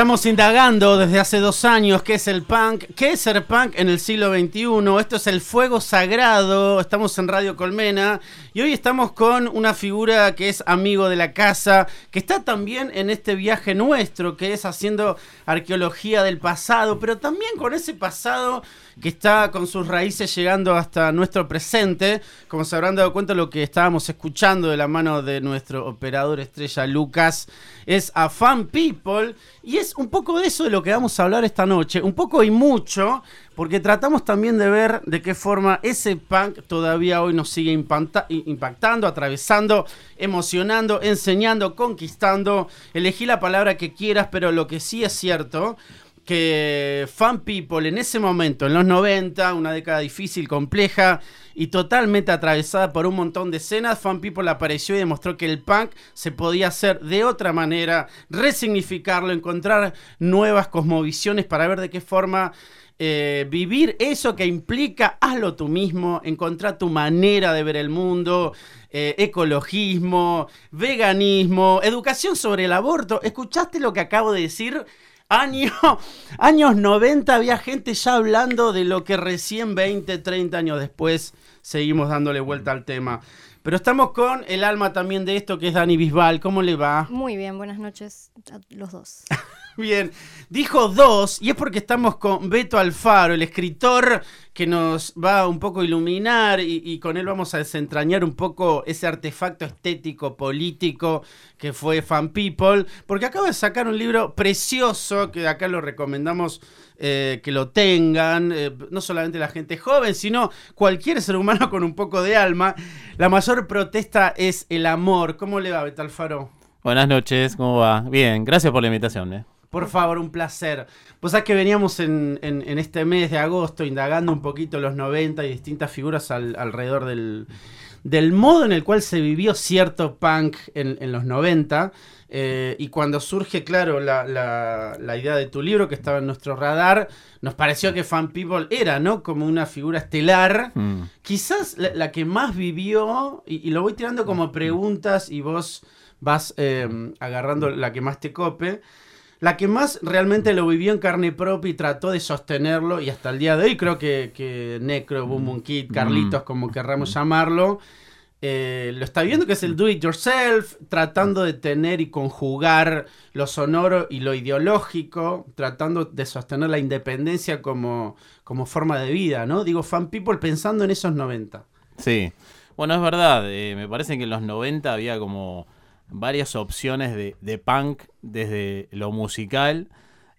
Estamos indagando desde hace dos años qué es el punk, qué es ser punk en el siglo XXI. Esto es el fuego sagrado. Estamos en Radio Colmena y hoy estamos con una figura que es amigo de la casa, que está también en este viaje nuestro, que es haciendo arqueología del pasado, pero también con ese pasado que está con sus raíces llegando hasta nuestro presente. Como se habrán dado cuenta, lo que estábamos escuchando de la mano de nuestro operador estrella Lucas es a Fan People. Y es un poco de eso de lo que vamos a hablar esta noche. Un poco y mucho, porque tratamos también de ver de qué forma ese punk todavía hoy nos sigue impactando, atravesando, emocionando, enseñando, conquistando. Elegí la palabra que quieras, pero lo que sí es cierto que Fan People en ese momento, en los 90, una década difícil, compleja y totalmente atravesada por un montón de escenas, Fan People apareció y demostró que el punk se podía hacer de otra manera, resignificarlo, encontrar nuevas cosmovisiones para ver de qué forma eh, vivir eso que implica hazlo tú mismo, encontrar tu manera de ver el mundo, eh, ecologismo, veganismo, educación sobre el aborto. ¿Escuchaste lo que acabo de decir? Año, años 90 había gente ya hablando de lo que recién 20, 30 años después seguimos dándole vuelta al tema. Pero estamos con el alma también de esto que es Dani Bisbal. ¿Cómo le va? Muy bien, buenas noches a los dos. Bien, dijo dos, y es porque estamos con Beto Alfaro, el escritor que nos va un poco a iluminar y, con él vamos a desentrañar un poco ese artefacto estético, político que fue Fan People, porque acaba de sacar un libro precioso que acá lo recomendamos eh, que lo tengan, eh, no solamente la gente joven, sino cualquier ser humano con un poco de alma. La mayor protesta es el amor. ¿Cómo le va, Beto Alfaro? Buenas noches, ¿cómo va? Bien, gracias por la invitación. ¿eh? Por favor, un placer. Vos sabés que veníamos en, en- en este mes de agosto indagando un poquito los 90 y distintas figuras al- alrededor del, del modo en el cual se vivió cierto punk en, en los 90. eh, y cuando surge, claro, la, la- la idea de tu libro que estaba en nuestro radar, nos pareció que Fan People era, ¿no? Como una figura estelar. Mm. Quizás la, la que más vivió, y, y lo voy tirando como preguntas y vos vas eh, agarrando la que más te cope. La que más realmente lo vivió en carne propia y trató de sostenerlo, y hasta el día de hoy creo que, que Necro, Boom Boom Kid, Carlitos, como querramos llamarlo, eh, lo está viendo que es el do it yourself, tratando de tener y conjugar lo sonoro y lo ideológico, tratando de sostener la independencia como, como forma de vida, ¿no? Digo, fan people pensando en esos 90. Sí, bueno, es verdad, eh, me parece que en los 90 había como varias opciones de, de punk desde lo musical.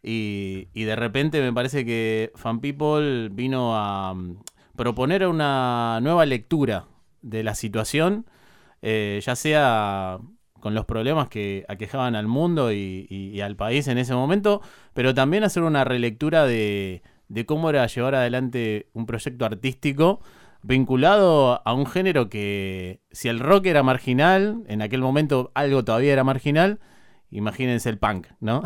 Y, y de repente me parece que Fan People vino a mm, proponer una nueva lectura de la situación, eh, ya sea con los problemas que aquejaban al mundo y, y- y al país en ese momento, pero también hacer una relectura de, de cómo era llevar adelante un proyecto artístico vinculado a un género que, si el rock era marginal, en aquel momento algo todavía era marginal, imagínense el punk, ¿no?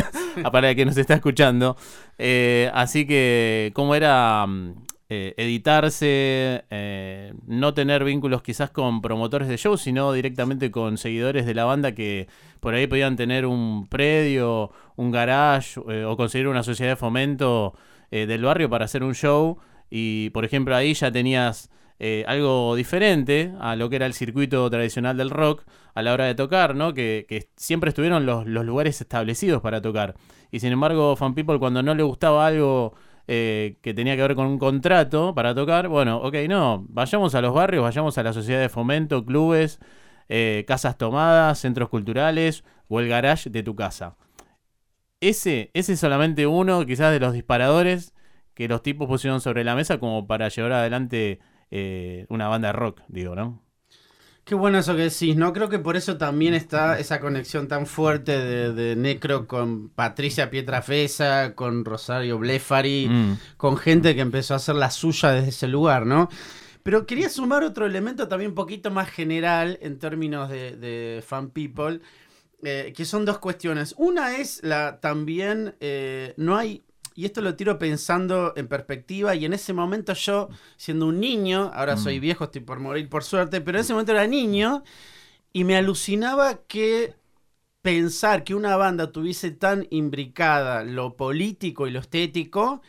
Para el que nos está escuchando. Eh, así que, cómo era mm, eh, editarse, eh, no tener vínculos quizás con promotores de shows, sino directamente con seguidores de la banda que por ahí podían tener un predio, un garage o conseguir una sociedad de fomento del barrio para hacer un show. Y por ejemplo ahí ya tenías eh, algo diferente a lo que era el circuito tradicional del rock a la hora de tocar, ¿no? Que, siempre estuvieron los, los lugares establecidos para tocar. Y sin embargo, Fan People cuando no le gustaba algo eh, que tenía que ver con un contrato para tocar, bueno, ok, no, vayamos a los barrios, vayamos a la sociedad de fomento, clubes, eh, casas tomadas, centros culturales o el garage de tu casa. Ese, ese es solamente uno, quizás, de los disparadores que los tipos pusieron sobre la mesa como para llevar adelante eh, una banda de rock, digo, ¿no? Qué bueno eso que decís, ¿no? Creo que por eso también está esa conexión tan fuerte de, de Necro con Patricia Pietrafesa, con Rosario Blefari, Mm. con gente que empezó a hacer la suya desde ese lugar, ¿no? Pero quería sumar otro elemento también un poquito más general en términos de, de fan people, eh, que son dos cuestiones. Una es la también, eh, no hay, y esto lo tiro pensando en perspectiva, y en ese momento yo, siendo un niño, ahora soy Mm. viejo, estoy por morir por suerte, pero en ese momento era niño, y me alucinaba que pensar que una banda tuviese tan imbricada lo político y lo estético,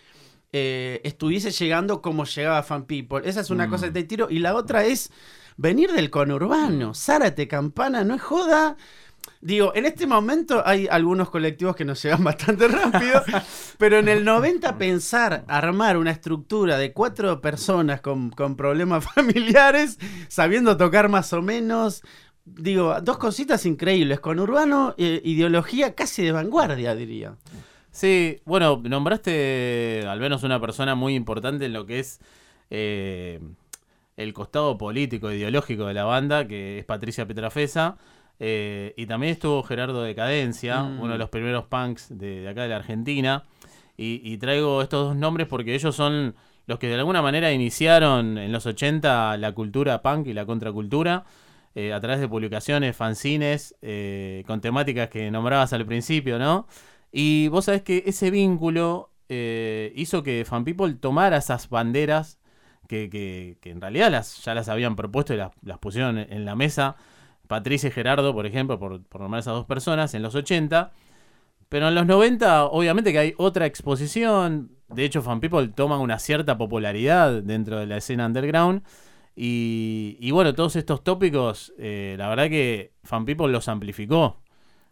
eh, estuviese llegando como llegaba Fan People. Esa es una Mm. cosa que te tiro. Y la otra es venir del conurbano. Zárate, Campana, no es joda. Digo, en este momento hay algunos colectivos que nos llegan bastante rápido, pero en el 90 pensar armar una estructura de cuatro personas con, problemas familiares, sabiendo tocar más o menos, digo, dos cositas increíbles, con urbano, eh, ideología casi de vanguardia, diría. Sí, bueno, nombraste al menos una persona muy importante en lo que es eh, el costado político, ideológico de la banda, que es Patricia Petrafesa. Eh, y también estuvo Gerardo Decadencia, Mm. uno de los primeros punks de, de acá de la Argentina. Y, y traigo estos dos nombres porque ellos son los que de alguna manera iniciaron en los 80 la cultura punk y la contracultura. eh, a través de publicaciones, fanzines, eh, con temáticas que nombrabas al principio, ¿no? Y vos sabés que ese vínculo eh, hizo que Fan People tomara esas banderas que, que- que en realidad las, ya las habían propuesto y las, las pusieron en la mesa. Patricia y Gerardo, por ejemplo, por, por nombrar esas dos personas, en los 80. Pero en los 90, obviamente que hay otra exposición. De hecho, Fan People toma una cierta popularidad dentro de la escena underground. Y, y bueno, todos estos tópicos, eh, la verdad que Fan People los amplificó.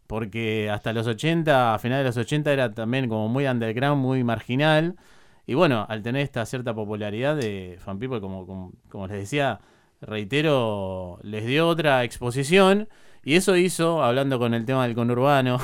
Porque hasta los 80, a finales de los 80 era también como muy underground, muy marginal. Y bueno, al tener esta cierta popularidad de Fan People, como, como, como les decía, reitero, les dio otra exposición. Y eso hizo, hablando con el tema del conurbano,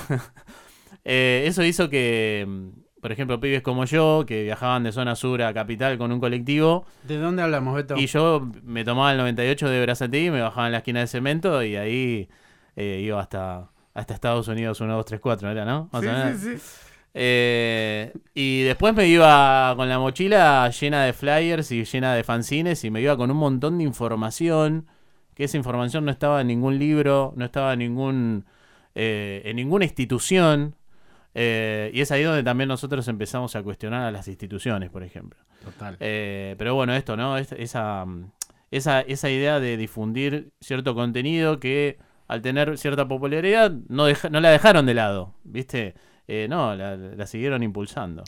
eh, eso hizo que, mm, por ejemplo, pibes como yo, que viajaban de zona sur a capital con un colectivo, ¿De dónde hablamos, Beto? y yo me tomaba el 98 de Brazatí, me bajaba en la esquina de cemento y ahí eh, iba hasta, hasta Estados Unidos 1, 2, 3, 4, ¿era, no? Más o menos. sí, sí. Eh, y después me iba con la mochila llena de flyers y llena de fanzines y me iba con un montón de información, que esa información no estaba en ningún libro, no estaba en, ningún, eh, en ninguna institución. eh, y es ahí donde también nosotros empezamos a cuestionar a las instituciones, por ejemplo. Total. Eh, pero bueno, esto, ¿no? Es- esa, esa, esa idea de difundir cierto contenido que al tener cierta popularidad no, deja- no la dejaron de lado, ¿viste? Eh, no, la, la siguieron impulsando.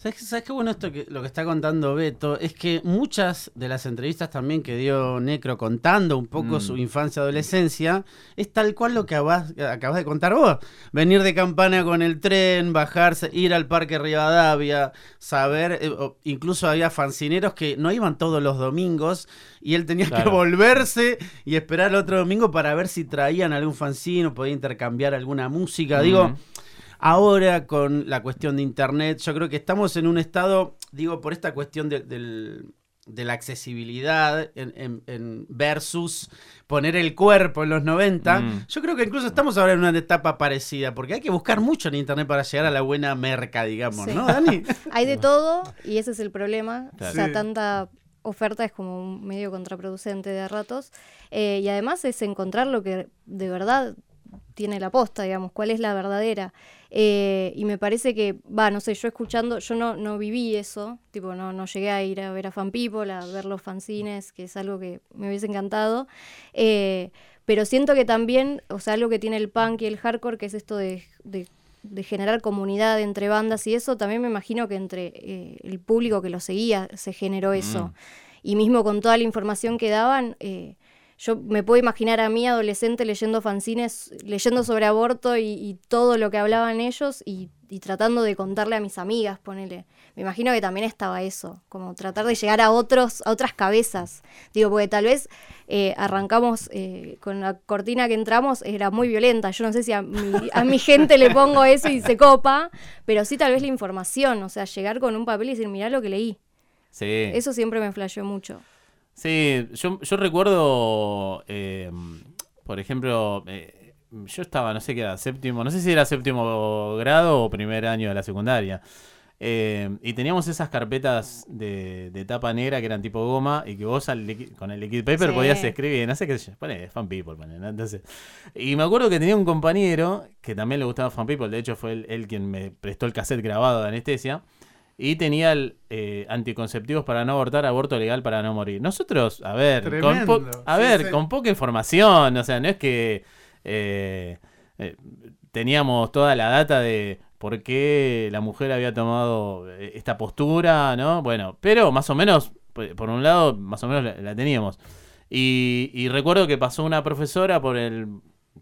¿Sabes, sabes qué bueno esto que lo que está contando Beto? Es que muchas de las entrevistas también que dio Necro contando un poco Mm. su infancia adolescencia es tal cual lo que abas- acabas de contar vos. Venir de campana con el tren, bajarse, ir al Parque Rivadavia, saber, eh, incluso había fancineros que no iban todos los domingos y él tenía que volverse y esperar el otro domingo para ver si traían algún fanzine o podía intercambiar alguna música. Digo, Mm. Ahora con la cuestión de internet, yo creo que estamos en un estado, digo, por esta cuestión de, del- de la accesibilidad en, en- en versus poner el cuerpo en los 90, Mm. yo creo que incluso estamos ahora en una etapa parecida, porque hay que buscar mucho en internet para llegar a la buena merca, digamos, Sí. ¿no, Dani? Hay de todo y ese es el problema. Claro. O sea, Sí. tanta oferta es como un medio contraproducente de ratos. Eh, y además es encontrar lo que de verdad tiene la posta, digamos, cuál es la verdadera. Eh, y me parece que, va, no sé, yo escuchando, yo no, no viví eso, tipo, no, no llegué a ir a ver a Fan People, a ver los fanzines, que es algo que me hubiese encantado. Eh, pero siento que también, o sea, algo que tiene el punk y el hardcore, que es esto de, de- de generar comunidad entre bandas y eso, también me imagino que entre eh, el público que lo seguía se generó eso. Mm. Y mismo con toda la información que daban, eh, yo me puedo imaginar a mí adolescente leyendo fanzines, leyendo sobre aborto y, y todo lo que hablaban ellos y, y tratando de contarle a mis amigas, ponele. Me imagino que también estaba eso, como tratar de llegar a otros, a otras cabezas. Digo, porque tal vez eh, arrancamos eh, con la cortina que entramos, era muy violenta. Yo no sé si a mi, a mi gente le pongo eso y se copa, pero sí tal vez la información, o sea, llegar con un papel y decir, mirá lo que leí. Sí. Eso siempre me flasheó mucho. Sí, yo, yo recuerdo, eh, por ejemplo, eh, yo estaba, no sé qué era, séptimo, no sé si era séptimo grado o primer año de la secundaria. Eh, y teníamos esas carpetas de, de tapa negra que eran tipo goma y que vos al liqui- con el liquid paper Sí. podías escribir, no sé qué pone fan people, pone, ¿no? Entonces, y me acuerdo que tenía un compañero que también le gustaba fan people, de hecho fue él, él quien me prestó el cassette grabado de anestesia. Y tenía eh, anticonceptivos para no abortar, aborto legal para no morir. Nosotros, a ver, con po- a Sí, ver, sí. con poca información, o sea, no es que eh, eh, teníamos toda la data de por qué la mujer había tomado esta postura, ¿no? Bueno, pero más o menos, por por un lado, más o menos la, la teníamos. Y, y recuerdo que pasó una profesora por el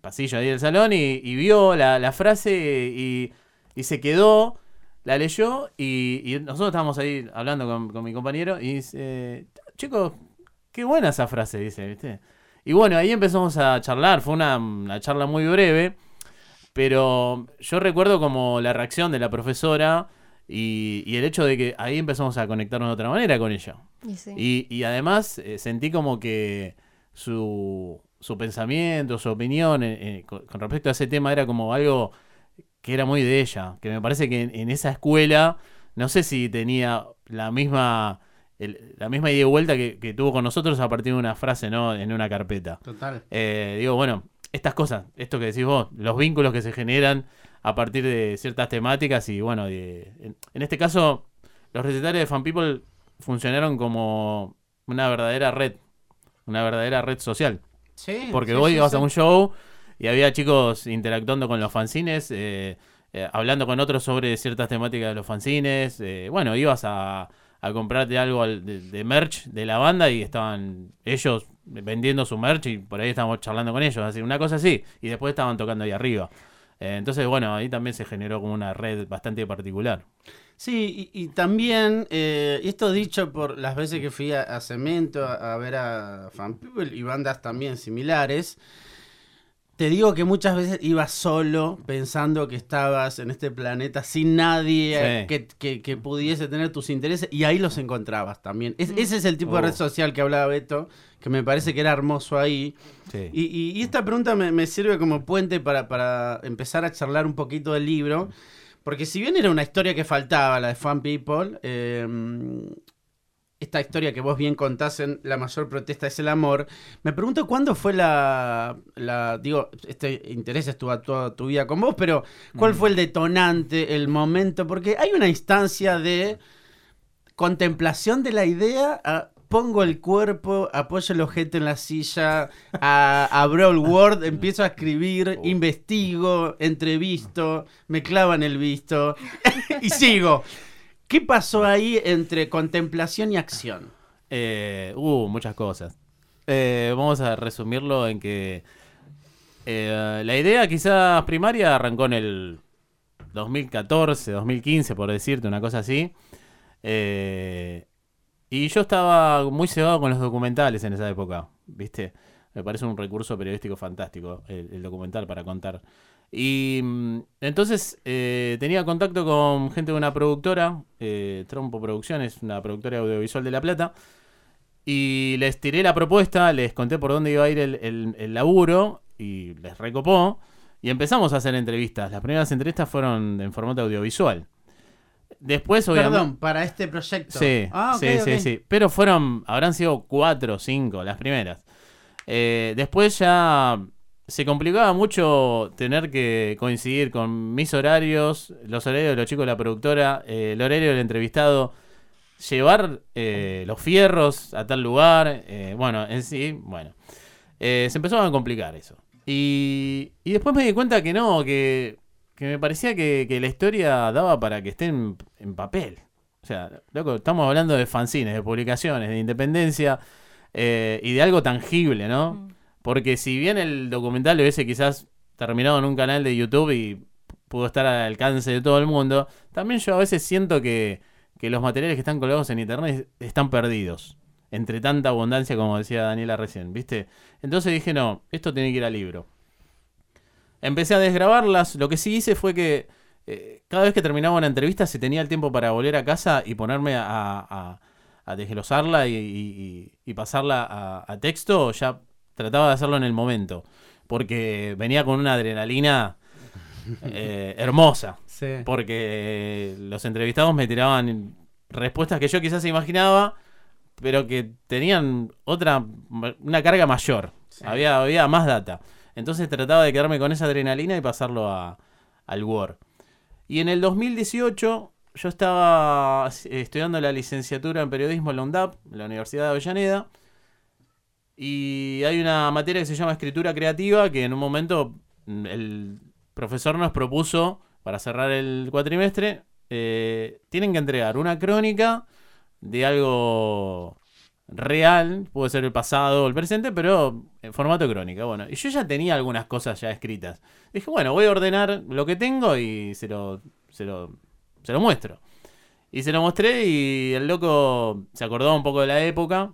pasillo ahí del salón y, y vio la, la frase y, y se quedó, la leyó y, y nosotros estábamos ahí hablando con, con mi compañero y dice, chicos, qué buena esa frase, dice, ¿viste? Y bueno, ahí empezamos a charlar, fue una, una charla muy breve, pero yo recuerdo como la reacción de la profesora y, y el hecho de que ahí empezamos a conectarnos de otra manera con ella. Y sí. Y, y además eh, sentí como que su, su pensamiento, su opinión eh, eh, con, con respecto a ese tema era como algo que era muy de ella, que me parece que en, en esa escuela, no sé si tenía la misma, el- la misma ida y vuelta que, que tuvo con nosotros a partir de una frase, ¿no? En una carpeta. Total. Eh, digo, bueno, estas cosas, esto que decís vos, los vínculos que se generan a partir de ciertas temáticas y bueno, de- en, en este caso, los recetarios de Fan People funcionaron como una verdadera red, una verdadera red social. Sí. Porque sí, vos sí, sí. a un show y había chicos interactuando con los fanzines, eh, eh, hablando con otros sobre ciertas temáticas de los fanzines. eh, bueno, ibas a, a comprarte algo al- de, merch de la banda y estaban ellos vendiendo su merch y por ahí estábamos charlando con ellos, así, una cosa así. Y después estaban tocando ahí arriba. Entonces, bueno, ahí también se generó como una red bastante particular. Sí, y, también, esto dicho por las veces que fui a, a Cemento a, a ver a Fan People y bandas también similares, te digo que muchas veces ibas solo pensando que estabas en este planeta sin nadie Sí. que, que- que pudiese tener tus intereses y ahí los encontrabas también. Es- Mm. ese es el tipo de red social que hablaba Beto, que me parece que era hermoso ahí. Sí. Y, y- y esta pregunta me, me sirve como puente para, para empezar a charlar un poquito del libro. Porque si bien era una historia que faltaba, la de Fan People, eh, esta historia que vos bien contás en La mayor protesta es el amor, me pregunto cuándo fue la, la- digo, este interés estuvo toda tu vida con vos, pero ¿cuál fue el detonante, el momento? Porque hay una instancia de contemplación de la idea a pongo el cuerpo, apoyo el ojete en la silla, a, abro el Word, empiezo a escribir, investigo, entrevisto, me clavan el visto y sigo. ¿Qué pasó ahí entre contemplación y acción? Eh, uh, muchas cosas. Eh, vamos a resumirlo en que eh, la idea quizás primaria arrancó en el 2014, 2015, por decirte, una cosa así. Eh, y yo estaba muy cebado con los documentales en esa época, ¿viste? Me parece un recurso periodístico fantástico el, el documental para contar. Y mm, entonces eh, tenía contacto con gente de una productora, eh, Trompo Producciones, una productora audiovisual de La Plata. Y les tiré la propuesta, les conté por dónde iba a ir el, el- el laburo y les recopó. Y empezamos a hacer entrevistas. Las primeras entrevistas fueron en formato audiovisual. Después, obviamente. Perdón, para este proyecto. Sí, Ah, sí, sí, sí. Pero fueron, habrán sido cuatro o cinco las primeras. Eh, después ya se complicaba mucho tener que coincidir con mis horarios, los horarios de los chicos de la productora, eh, el horario del entrevistado, llevar eh, los fierros a tal lugar. eh, bueno, en sí, bueno. Eh, se empezó a complicar eso. Y, y después me di cuenta que no, que, que me parecía que, la historia daba para que esté en, en papel. O sea, loco, estamos hablando de fanzines, de publicaciones, de independencia. eh, y de algo tangible, ¿no? Porque si bien el documental hubiese quizás terminado en un canal de YouTube y pudo estar al alcance de todo el mundo, también yo a veces siento que, que los materiales que están colgados en internet están perdidos. Entre tanta abundancia, como decía Daniela recién, ¿viste? Entonces dije, no, esto tiene que ir al libro. Empecé a desgrabarlas. Lo que sí hice fue que eh, cada vez que terminaba una entrevista se tenía el tiempo para volver a casa y ponerme a, a, a desglosarla y, y- y pasarla a, a texto. Ya trataba de hacerlo en el momento. Porque venía con una adrenalina eh, hermosa. Sí. Porque los entrevistados me tiraban respuestas que yo quizás imaginaba, pero que tenían otra, una carga mayor. Había, había más data. Entonces trataba de quedarme con esa adrenalina y pasarlo a, al Word. Y en el 2018 yo estaba estudiando la licenciatura en periodismo en la UNDAP, en la Universidad de Avellaneda. Y hay una materia que se llama escritura creativa que en un momento mm, el profesor nos propuso para cerrar el cuatrimestre, eh, tienen que entregar una crónica de algo real, puede ser el pasado o el presente, pero en formato crónica. Bueno, y yo ya tenía algunas cosas ya escritas. Dije, bueno, voy a ordenar lo que tengo y se lo, se lo, se lo muestro. Y se lo mostré y el loco se acordó un poco de la época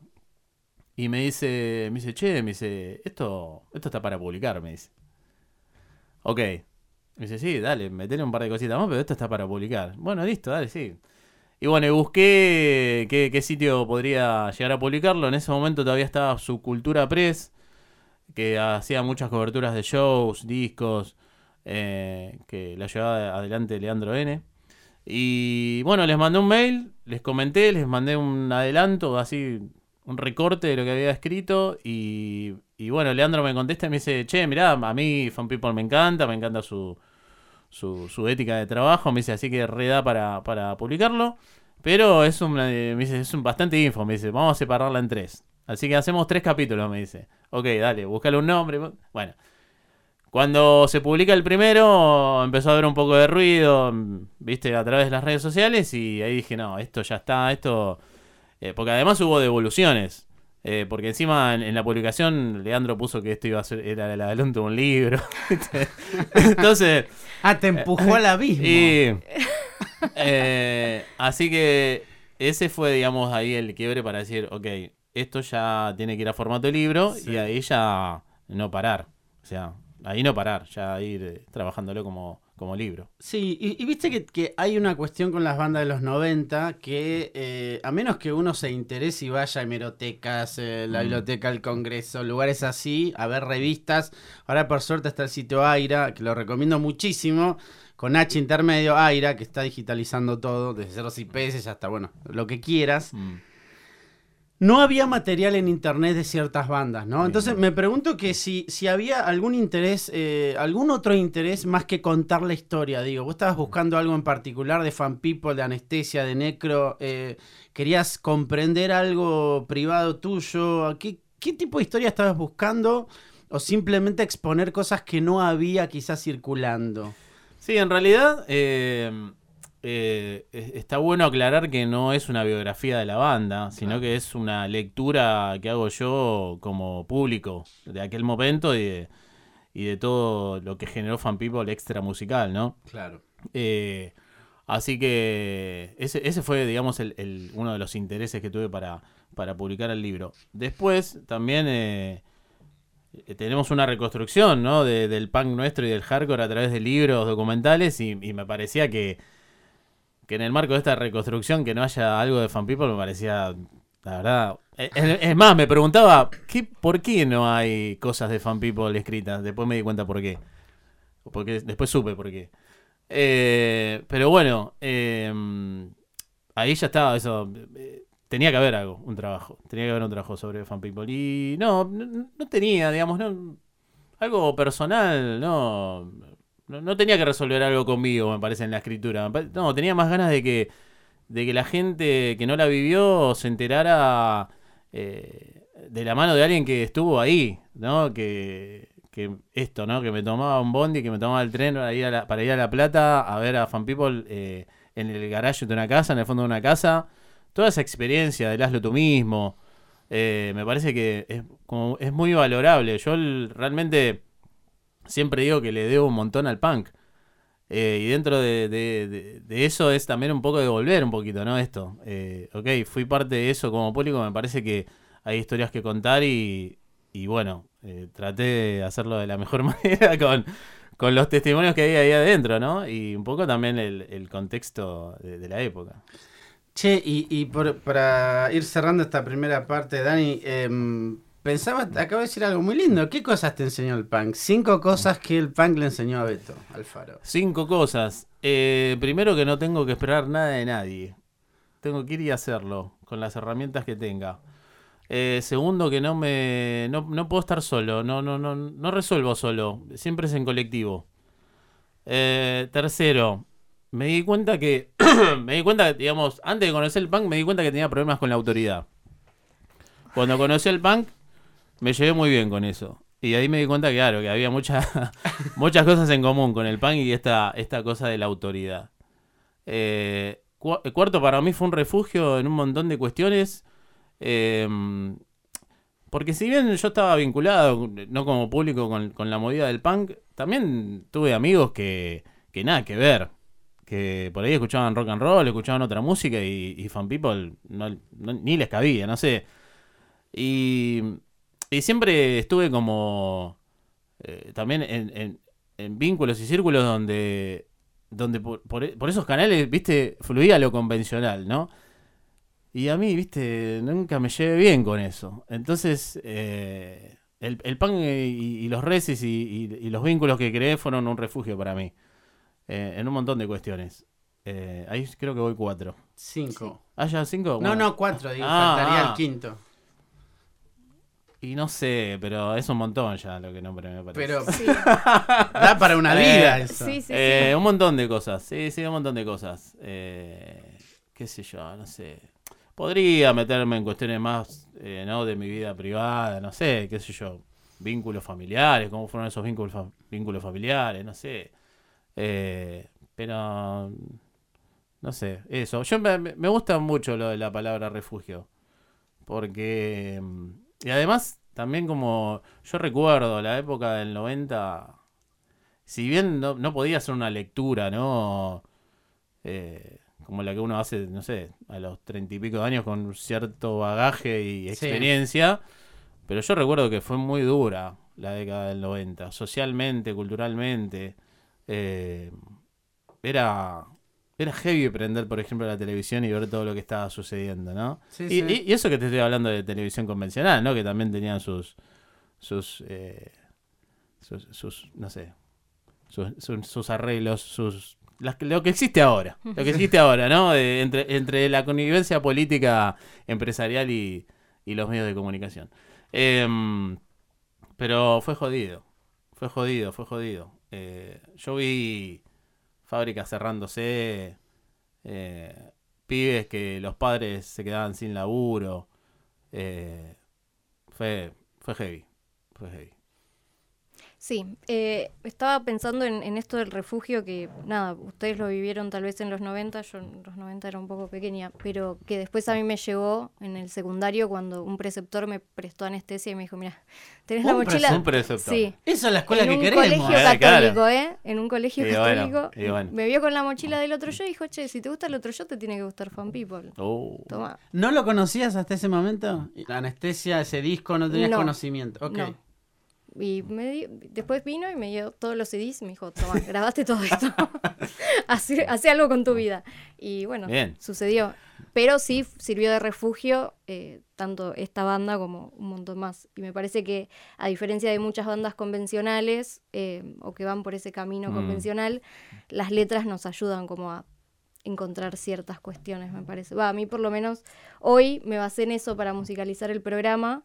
y me dice, me dice, che, me dice, esto, esto está para publicar, me dice. Ok. Me dice, sí, dale, metele un par de cositas más, pero esto está para publicar. Bueno, listo, dale, sí. Y bueno, busqué qué, sitio podría llegar a publicarlo. En ese momento todavía estaba Subcultura Press, que hacía muchas coberturas de shows, discos, eh, que la llevaba adelante Leandro N. Y bueno, les mandé un mail, les comenté, les mandé un adelanto, así, un recorte de lo que había escrito. Y, y bueno, Leandro me contesta y me dice, che, mirá, a mí Fan People me encanta, me encanta su, su, ética de trabajo. Me dice, así que reda para, para publicarlo. Pero es un, eh, me dice, es un bastante info, me dice, vamos a separarla en tres. Así que hacemos tres capítulos, me dice. Ok, dale, búscale un nombre. Bueno. Cuando se publica el primero, empezó a haber un poco de ruido, mm, viste, a través de las redes sociales, y ahí dije, no, esto ya está, esto. Eh, porque además hubo devoluciones. eh, porque encima en, en la publicación Leandro puso que esto iba a ser, era el adelanto de un libro. Entonces, Ah, te empujó al abismo. y, eh, así que ese fue, digamos, ahí el quiebre para decir, ok, esto ya tiene que ir a formato de libro Sí. y ahí ya no parar. O sea, ahí no parar, ya ir eh, trabajándolo como, como libro. Sí, y, y viste que, que hay una cuestión con las bandas de los 90 que eh, a menos que uno se interese y vaya a hemerotecas, eh, la Mm. biblioteca del Congreso, lugares así, a ver revistas. Ahora por suerte está el sitio Aira, que lo recomiendo muchísimo, con H intermedio Aira, que está digitalizando todo, desde ceros IPS hasta, bueno, lo que quieras. Mm. No había material en internet de ciertas bandas, ¿no? Entonces me pregunto que si, si había algún interés, eh, algún otro interés más que contar la historia, digo, vos estabas buscando algo en particular de Fan People, de Anestesia, de Necro, eh, querías comprender algo privado tuyo, ¿qué, qué tipo de historia estabas buscando? O simplemente exponer cosas que no había quizás circulando. Sí, en realidad eh, eh, es- está bueno aclarar que no es una biografía de la banda, sino Claro. que es una lectura que hago yo como público de aquel momento y de, y de todo lo que generó Fan People extra musical, ¿no? Claro. Eh, así que ese, ese fue, digamos, el, el- uno de los intereses que tuve para, para publicar el libro. Después también eh, eh, tenemos una reconstrucción ¿no? de- del punk nuestro y del hardcore a través de libros, documentales, y, y me parecía que, que en el marco de esta reconstrucción que no haya algo de Fan People me parecía, la verdad... eh, Es, más, me preguntaba, ¿qué, ¿por qué no hay cosas de Fan People escritas? Después me di cuenta por qué. Porque después supe por qué. Eh, pero bueno, eh, ahí ya estaba eso. eh, Tenía que haber algo, un trabajo. Tenía que haber un trabajo sobre Fan People. Y no, no, no tenía, digamos, no, algo personal, no, no. tenía que resolver algo conmigo, me parece, en la escritura. No, tenía más ganas de que, de que la gente que no la vivió se enterara eh, de la mano de alguien que estuvo ahí, ¿no? Que, que esto, ¿no? Que me tomaba un bondi, que me tomaba el tren para ir a la, para ir a La Plata a ver a Fan People eh, en el garaje de una casa, en el fondo de una casa. Toda esa experiencia del hazlo tú mismo, eh, me parece que es, como, es muy valorable. Yo realmente siempre digo que le debo un montón al punk. Eh, y dentro de, eso es también un poco devolver un poquito, ¿no? Esto. Eh, ok, fui parte de eso como público, me parece que hay historias que contar y, bueno, eh, traté de hacerlo de la mejor manera con, con los testimonios que hay ahí adentro, ¿no? Y un poco también el, contexto de, la época. Che, y, para ir cerrando esta primera parte, Dani, em, pensaba, acabo de decir algo muy lindo. ¿Qué cosas te enseñó el punk? Cinco cosas que el punk le enseñó a Beto Alfaro. Cinco cosas. Eh, primero que no tengo que esperar nada de nadie. Tengo que ir y hacerlo con las herramientas que tenga. Eh, segundo que no me no, no puedo estar solo, no no no no resuelvo solo, siempre es en colectivo. Eh, tercero, me di cuenta que me di cuenta, digamos, antes de conocer el punk me di cuenta que tenía problemas con la autoridad. Cuando conocí el punk me llevé muy bien con eso. Y ahí me di cuenta, claro, que había muchas muchas cosas en común con el punk y esta, esta cosa de la autoridad. Eh, cu- cuarto, para mí fue un refugio en un montón de cuestiones. eh, porque si bien yo estaba vinculado, no como público, con, con la movida del punk, también tuve amigos que, que nada que ver. Que por ahí escuchaban rock and roll, escuchaban otra música y, Fan People ni les cabía, no sé. Y, y siempre estuve como eh, también en, en- en vínculos y círculos donde, donde por, por- por esos canales, viste, fluía lo convencional, ¿no? Y a mí, viste, nunca me llevé bien con eso. Entonces, eh, el, el punk y, y los reces y, y- y los vínculos que creé fueron un refugio para mí. eh, en un montón de cuestiones. Eh, ahí creo que voy cuatro. Cinco. ¿Ah, ya cinco? No, Bueno. no, cuatro, digo, Ah, faltaría ah. el quinto. Y no sé, pero es un montón ya lo que no me parece. Pero Sí, da para una Eh, vida eso. sí, sí. sí. Eh, un montón de cosas, sí, sí, un montón de cosas. Eh, qué sé yo, no sé. Podría meterme en cuestiones más, eh, ¿no? De mi vida privada, no sé, qué sé yo. Vínculos familiares, cómo fueron esos vínculos, fa- vínculos familiares, no sé. Eh, pero, no sé, eso. Yo me, me gusta mucho lo de la palabra refugio. Porque, mm, y además, también como yo recuerdo la época del 90, si bien no, no podía hacer una lectura, ¿no? Eh, como la que uno hace, no sé, a los treinta y pico de años con cierto bagaje y Sí. experiencia, pero yo recuerdo que fue muy dura la década del 90, socialmente, culturalmente. eh, era, era heavy prender, por ejemplo, la televisión y ver todo lo que estaba sucediendo, ¿no? Sí, y, sí. y- eso que te estoy hablando de televisión convencional, ¿no? Que también tenían sus, sus, eh, sus, sus, no sé, sus, sus- sus arreglos, sus las lo que existe ahora, lo que existe ahora, ¿no? De- entre, entre la connivencia política, empresarial y, y los medios de comunicación. Em, pero fue jodido, fue jodido, fue jodido. Eh, yo vi fábricas cerrándose, eh, pibes que los padres se quedaban sin laburo. eh, fue, fue heavy, fue heavy. Sí, eh, estaba pensando en, en esto del refugio que, nada, ustedes lo vivieron tal vez en los 90, yo en los 90 era un poco pequeña, pero que después a mí me llegó en el secundario cuando un preceptor me prestó anestesia y me dijo, mira, tenés la Un mochila... Un preceptor. Sí, Esa es la escuela en que un queremos. colegio Eh, claro. católico, ¿eh? En un colegio Y bueno, católico. y bueno. Me vio con la mochila del otro yo y dijo, che, si te gusta el otro yo, te tiene que gustar Fan People. Oh. Toma. ¿No lo conocías hasta ese momento? La anestesia, ese disco, no tenías No. conocimiento. Ok. No. Y me di- después vino y me dio todos los CDs y me dijo, toma, grabaste todo esto. hace, hace algo con tu vida. Y bueno, Bien. sucedió. Pero sí sirvió de refugio eh, tanto esta banda como un montón más. Y me parece que a diferencia de muchas bandas convencionales eh, o que van por ese camino Mm. convencional, las letras nos ayudan como a encontrar ciertas cuestiones, me parece. Va, a mí por lo menos hoy me basé en eso para musicalizar el programa.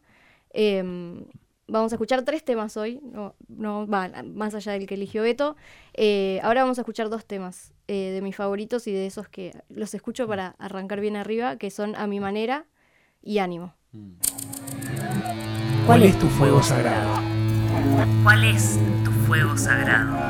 Em, vamos a escuchar tres temas hoy, no, no va, más allá del que eligió Beto. Eh, ahora vamos a escuchar dos temas eh, de mis favoritos y de esos que los escucho para arrancar bien arriba, que son A mi manera y Ánimo. ¿Cuál es tu fuego sagrado? ¿Cuál es tu fuego sagrado?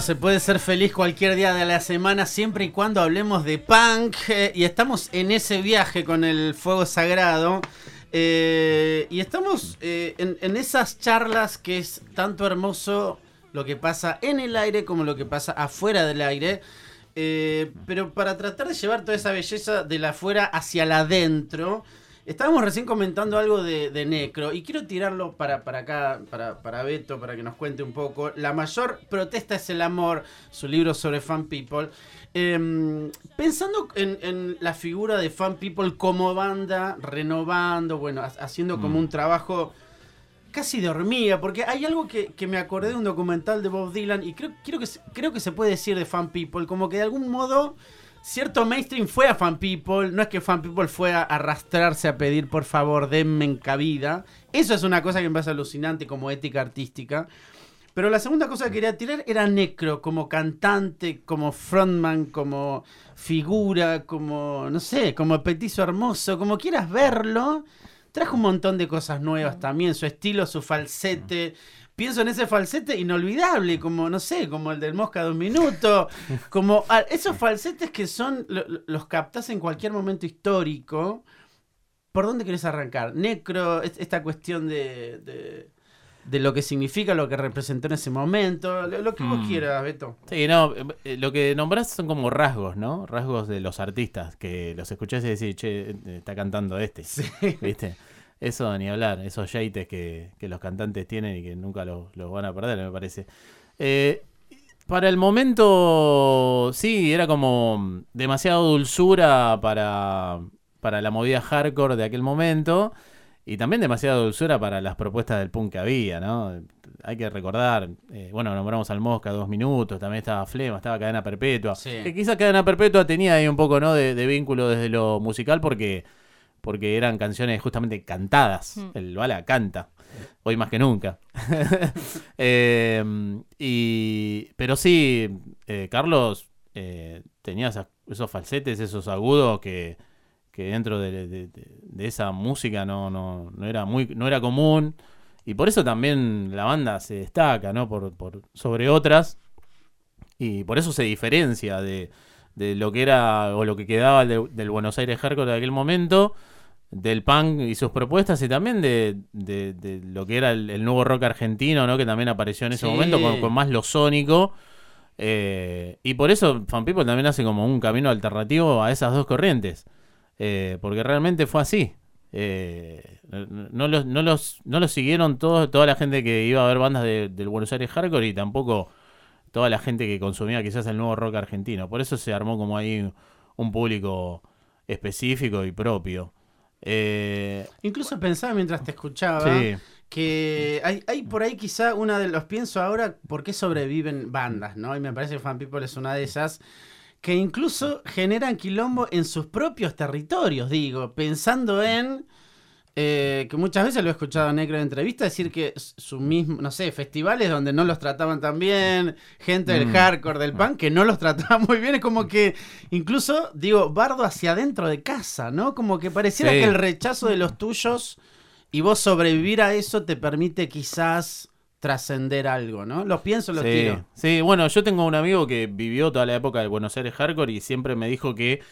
Se puede ser feliz cualquier día de la semana siempre y cuando hablemos de punk. eh, y estamos en ese viaje con el fuego sagrado. eh, y estamos eh, en, esas charlas que es tanto hermoso lo que pasa en el aire como lo que pasa afuera del aire. Pero para tratar de llevar toda esa belleza de la afuera hacia la adentro, estábamos recién comentando algo de, de Necro y quiero tirarlo para, para acá, para, para Beto, para que nos cuente un poco. La mayor protesta es el amor, su libro sobre Fan People. Eh, pensando en, en la figura de Fan People como banda, renovando, bueno, ha- haciendo como Mm. un trabajo casi de hormiga, porque hay algo que, que me acordé de un documental de Bob Dylan y creo, quiero que, creo que se puede decir de Fan People, como que de algún modo cierto mainstream fue a Fan People, no es que Fan People fue a arrastrarse a pedir por favor denme en cabida, eso es una cosa que me parece alucinante como ética artística. Pero la segunda cosa que quería tirar era Necro, como cantante, como frontman, como figura, como, no sé, como petizo hermoso, como quieras verlo. Trajo un montón de cosas nuevas también, su estilo, su falsete. Pienso en ese falsete inolvidable, como, no sé, como el del Mosca de un minuto. Como ah, esos falsetes que son, lo- lo- los captas en cualquier momento histórico. ¿Por dónde querés arrancar? Necro, es- esta cuestión de, de, de lo que significa, lo que representó en ese momento, lo, lo que vos Mm. quieras, Beto. Sí, no, eh, lo que nombrás son como rasgos, ¿no? Rasgos de los artistas, que los escuchás y decís, che, eh, está cantando este, ¿viste? Eso ni hablar, esos yates que, que los cantantes tienen y que nunca los, los van a perder, me parece. Eh, para el momento, sí, era como demasiado dulzura para, para la movida hardcore de aquel momento. Y también demasiada dulzura para las propuestas del punk que había, ¿no? Hay que recordar, eh, bueno, nombramos al Mosca dos minutos, también estaba Flema, estaba Cadena Perpetua. Sí. Que quizás Cadena Perpetua tenía ahí un poco, ¿no? De, de vínculo desde lo musical porque, porque eran canciones justamente cantadas. Mm. El Bala canta, hoy más que nunca. Eh, y, pero sí, eh, Carlos eh, tenía esas- esos falsetes, esos agudos que, que dentro de, de- esa música no, no, no era muy no era común. Y por eso también la banda se destaca no por, por sobre otras. Y por eso se diferencia de, de lo que era o lo que quedaba de- del Buenos Aires hardcore de aquel momento del punk y sus propuestas y también de, de- de lo que era el, el nuevo rock argentino no que también apareció en ese Sí. momento con, con más lo sónico. Eh, y por eso Fan People también hace como un camino alternativo a esas dos corrientes. Eh, porque realmente fue así. Eh, no, los, no, los, no los siguieron todos, toda la gente que iba a ver bandas de- del Buenos Aires Hardcore y tampoco toda la gente que consumía quizás el nuevo rock argentino. Por eso se armó como ahí un público específico y propio. Eh, Incluso pensaba mientras te escuchaba sí, que hay, hay por ahí quizá una de los pienso ahora por qué sobreviven bandas, ¿no? Y me parece que Fan People es una de esas que incluso generan quilombo en sus propios territorios, digo, pensando en eh, que muchas veces lo he escuchado a Necro en entrevistas decir que su mismo, no sé, festivales donde no los trataban tan bien, gente del Mm. hardcore, del punk, que no los trataba muy bien, es como que incluso, digo, bardo hacia adentro de casa, ¿no? Como que pareciera Sí. que el rechazo de los tuyos y vos sobrevivir a eso te permite quizás trascender algo, ¿no? Los pienso, los sí, tiro. sí, bueno, yo tengo un amigo que vivió toda la época del Buenos Aires Hardcore y siempre me dijo que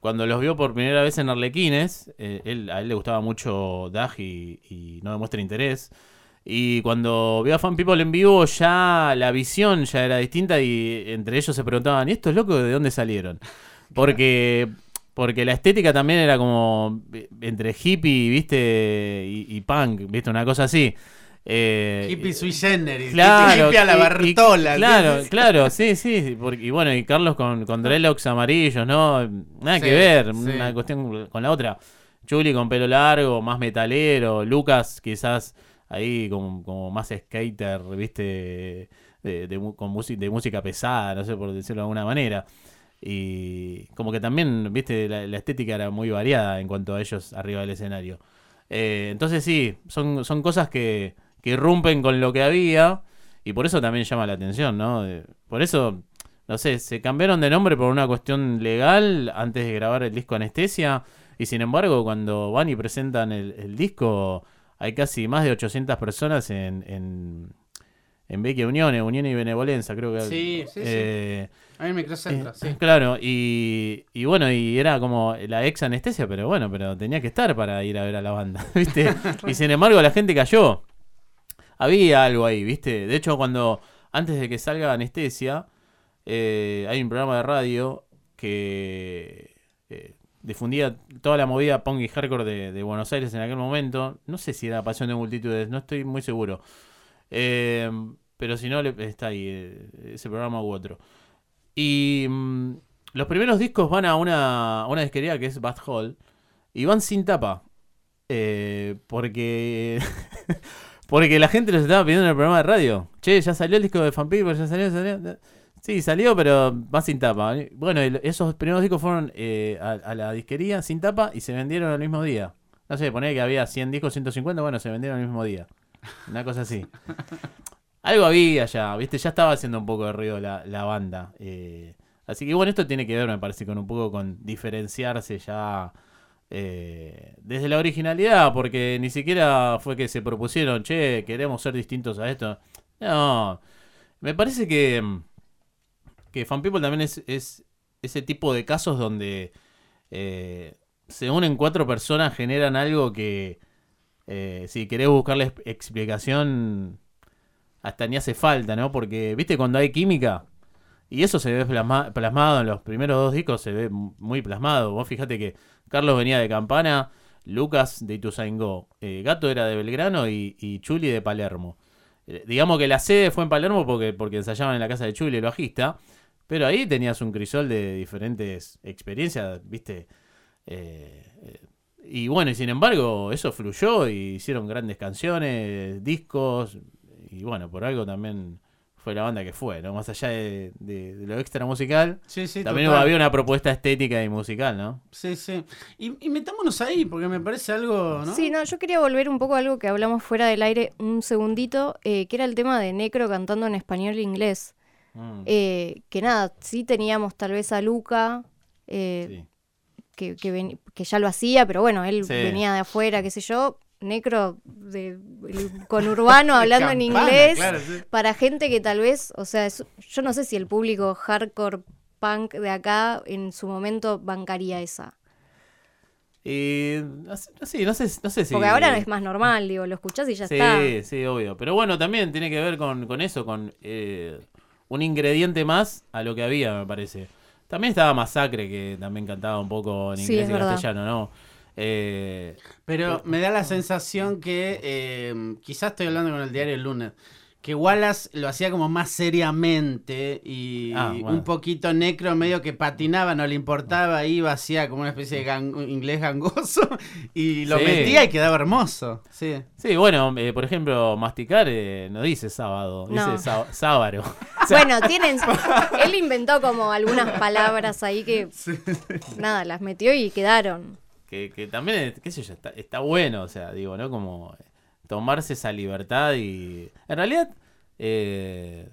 cuando los vio por primera vez en Arlequines, eh, él, a él le gustaba mucho Dag y, y no demuestra interés. Y cuando vio a Fan People en vivo, ya la visión ya era distinta y entre ellos se preguntaban, ¿y estos locos de dónde salieron? Porque, porque la estética también era como entre hippie, viste, y, y punk, viste, una cosa así. Eh, Hippie sui generis, Claro, hippie a la y- y- Bartola. claro, claro, sí, sí. porque- y bueno, y Carlos con, con dreadlocks amarillos, ¿no? Nada Sí, que ver, sí. una cuestión con la otra. Juli con pelo largo, más metalero, Lucas quizás ahí como, como más skater, ¿viste? De, de con de música pesada, no sé por decirlo de alguna manera. Y como que también, viste, la, la estética era muy variada en cuanto a ellos arriba del escenario. Eh, entonces sí, son, son cosas que, que irrumpen con lo que había y por eso también llama la atención, ¿no? Por eso, no sé, se cambiaron de nombre por una cuestión legal antes de grabar el disco Anestesia y sin embargo cuando van y presentan el, el disco hay casi más de 800 personas en, en, en Vecchia Unione, Unión y Benevolencia, creo que. Sí, sí, sí. eh, Ahí en Microcentro, eh, sí. Claro, y, y bueno, y era como la ex anestesia, pero bueno, pero tenía que estar para ir a ver a la banda, ¿viste? y sin embargo la gente cayó. Había algo ahí, ¿viste? De hecho, cuando, antes de que salga anestesia, eh, hay un programa de radio que eh, difundía toda la movida punk y hardcore de, de Buenos Aires en aquel momento. No sé si era Pasión de Multitudes, no estoy muy seguro. Eh, pero si no, está ahí, eh, ese programa u otro. Y mm, los primeros discos van a una, una disquería que es Bad Hall y van sin tapa. Porque porque la gente los estaba pidiendo en el programa de radio. Che, ya salió el disco de Fan People, ya salió, salió. Sí, salió, pero va sin tapa. Bueno, esos primeros discos fueron eh, a, a la disquería sin tapa y se vendieron el mismo día. No sé, poner que había 100 discos, 150, bueno, se vendieron el mismo día. Una cosa así. Algo había ya, ¿viste? Ya estaba haciendo un poco de ruido la, la banda. eh, así que bueno, esto tiene que ver, me parece, con un poco con diferenciarse ya eh, desde la originalidad, porque ni siquiera fue que se propusieron, che, queremos ser distintos a esto. No, me parece que, que Fan People también es, es ese tipo de casos donde eh, se unen cuatro personas, generan algo que eh, si querés buscarle exp- explicación hasta ni hace falta, ¿no? Porque, ¿viste cuando hay química? Y eso se ve plasma- plasmado en los primeros dos discos, se ve muy plasmado. Vos fíjate que Carlos venía de Campana, Lucas de Ituzaingó, eh, Gato era de Belgrano y, Chuli de Palermo. Eh, digamos que la sede fue en Palermo porque, porque ensayaban en la casa de Chuli, el bajista, pero ahí tenías un crisol de diferentes experiencias, ¿viste? Eh, y bueno, y sin embargo, eso fluyó y hicieron grandes canciones, discos, y bueno, por algo también fue la banda que fue, ¿no? Más allá de, de- de lo extra musical, Sí, sí, también total. había una propuesta estética y musical, ¿no? Sí, sí. Y, y metámonos ahí, porque me parece algo, ¿no? Sí, no, yo quería volver un poco a algo que hablamos fuera del aire un segundito, eh, que era el tema de Necro cantando en español e inglés. Mm, Eh, que nada, sí teníamos tal vez a Luca, eh, sí. que, que, ven- que ya lo hacía, pero bueno, él Sí. venía de afuera, qué sé yo. Necro de, el conurbano hablando en inglés claro, sí. para gente que tal vez, o sea, es- yo no sé si el público hardcore punk de acá en su momento bancaría esa. Y no sé, no sé, no sé, si... Porque ahora es más normal, digo, lo escuchás y ya sí, está. sí, obvio. Pero bueno, también tiene que ver con, con eso, con eh, un ingrediente más a lo que había, me parece. También estaba Masacre, que también cantaba un poco en Sí, inglés y verdad. castellano, ¿no? Eh, Pero me da la sensación que, eh, quizás estoy hablando con el diario el lunes, que Wallace lo hacía como más seriamente y Ah, bueno. un poquito necro, medio que patinaba, no le importaba, iba, hacía como una especie de gang- inglés gangoso y lo Sí. metía y quedaba hermoso. Sí. sí, bueno, eh, por ejemplo, Masticar eh, no dice sábado, No. dice sá- sábaro. Bueno, tienen. Él inventó como algunas palabras ahí que. Nada, las metió y quedaron. Que, que también, qué sé yo, está, está bueno, o sea, digo, ¿no? Como eh, tomarse esa libertad y... En realidad, eh,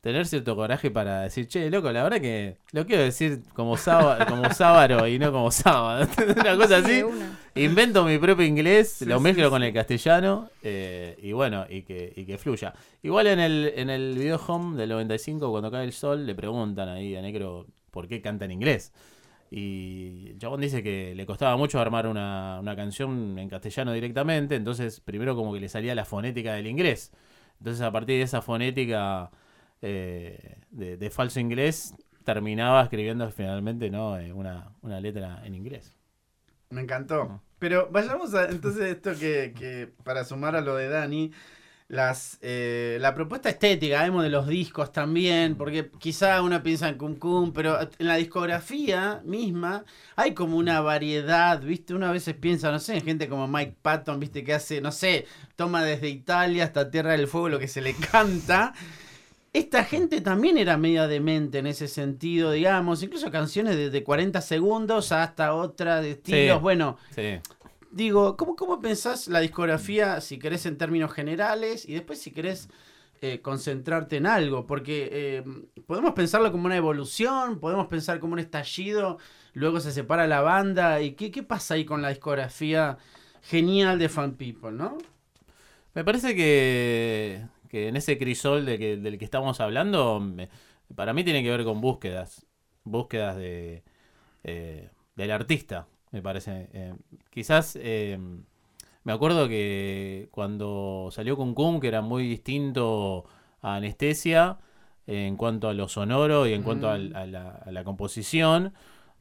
tener cierto coraje para decir, che, loco, la verdad que lo quiero decir como, sábado, como sábaro y no como sábado. Una cosa Sí, así. una. Invento mi propio inglés, lo mezclo con el castellano eh, y bueno, y que, y que fluya. Igual en el, en el video home del 95, cuando cae el sol, le preguntan ahí a Negro por qué canta en inglés. Y el chabón dice que le costaba mucho armar una, una canción en castellano directamente, entonces primero como que le salía la fonética del inglés. Entonces a partir de esa fonética eh, de, de falso inglés, terminaba escribiendo finalmente ¿no? Eh, una, una letra en inglés. Me encantó. Pero vayamos a entonces esto que, que para sumar a lo de Dani, las eh, la propuesta estética, vemos de los discos también, porque quizá uno piensa en Cum Cum, pero en la discografía misma hay como una variedad, ¿viste? Uno a veces piensa, no sé, en gente como Mike Patton, ¿viste? Que hace, no sé, toma desde Italia hasta Tierra del Fuego lo que se le canta. Esta gente también era media demente en ese sentido, digamos, incluso canciones de, de 40 segundos hasta otra de estilos, Sí. bueno, Sí. Digo, ¿cómo, ¿cómo pensás la discografía, si querés en términos generales, y después si querés eh, concentrarte en algo? Porque eh, podemos pensarlo como una evolución, podemos pensar como un estallido, luego se separa la banda, y ¿qué, qué pasa ahí con la discografía genial de Fan People, no? Me parece que, que en ese crisol de que, del que estamos hablando, para mí tiene que ver con búsquedas, búsquedas de eh, del artista, me parece. Eh, quizás eh, me acuerdo que cuando salió Kun Kun, que era muy distinto a Anestesia en cuanto a lo sonoro y en cuanto Mm. a, la, a la composición,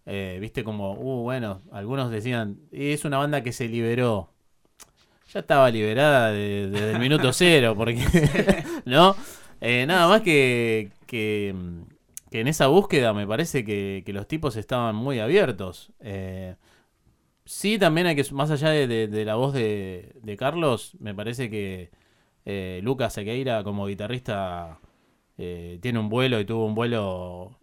eh, viste como, uh, bueno, algunos decían, es una banda que se liberó. Ya estaba liberada de- desde el minuto cero, porque, ¿no? Eh, nada más que, que, que en esa búsqueda me parece que, que los tipos estaban muy abiertos. Eh, sí, también hay que, más allá de, de- de la voz de, de Carlos, me parece que eh, Lucas Sequeira como guitarrista eh, tiene un vuelo y tuvo un vuelo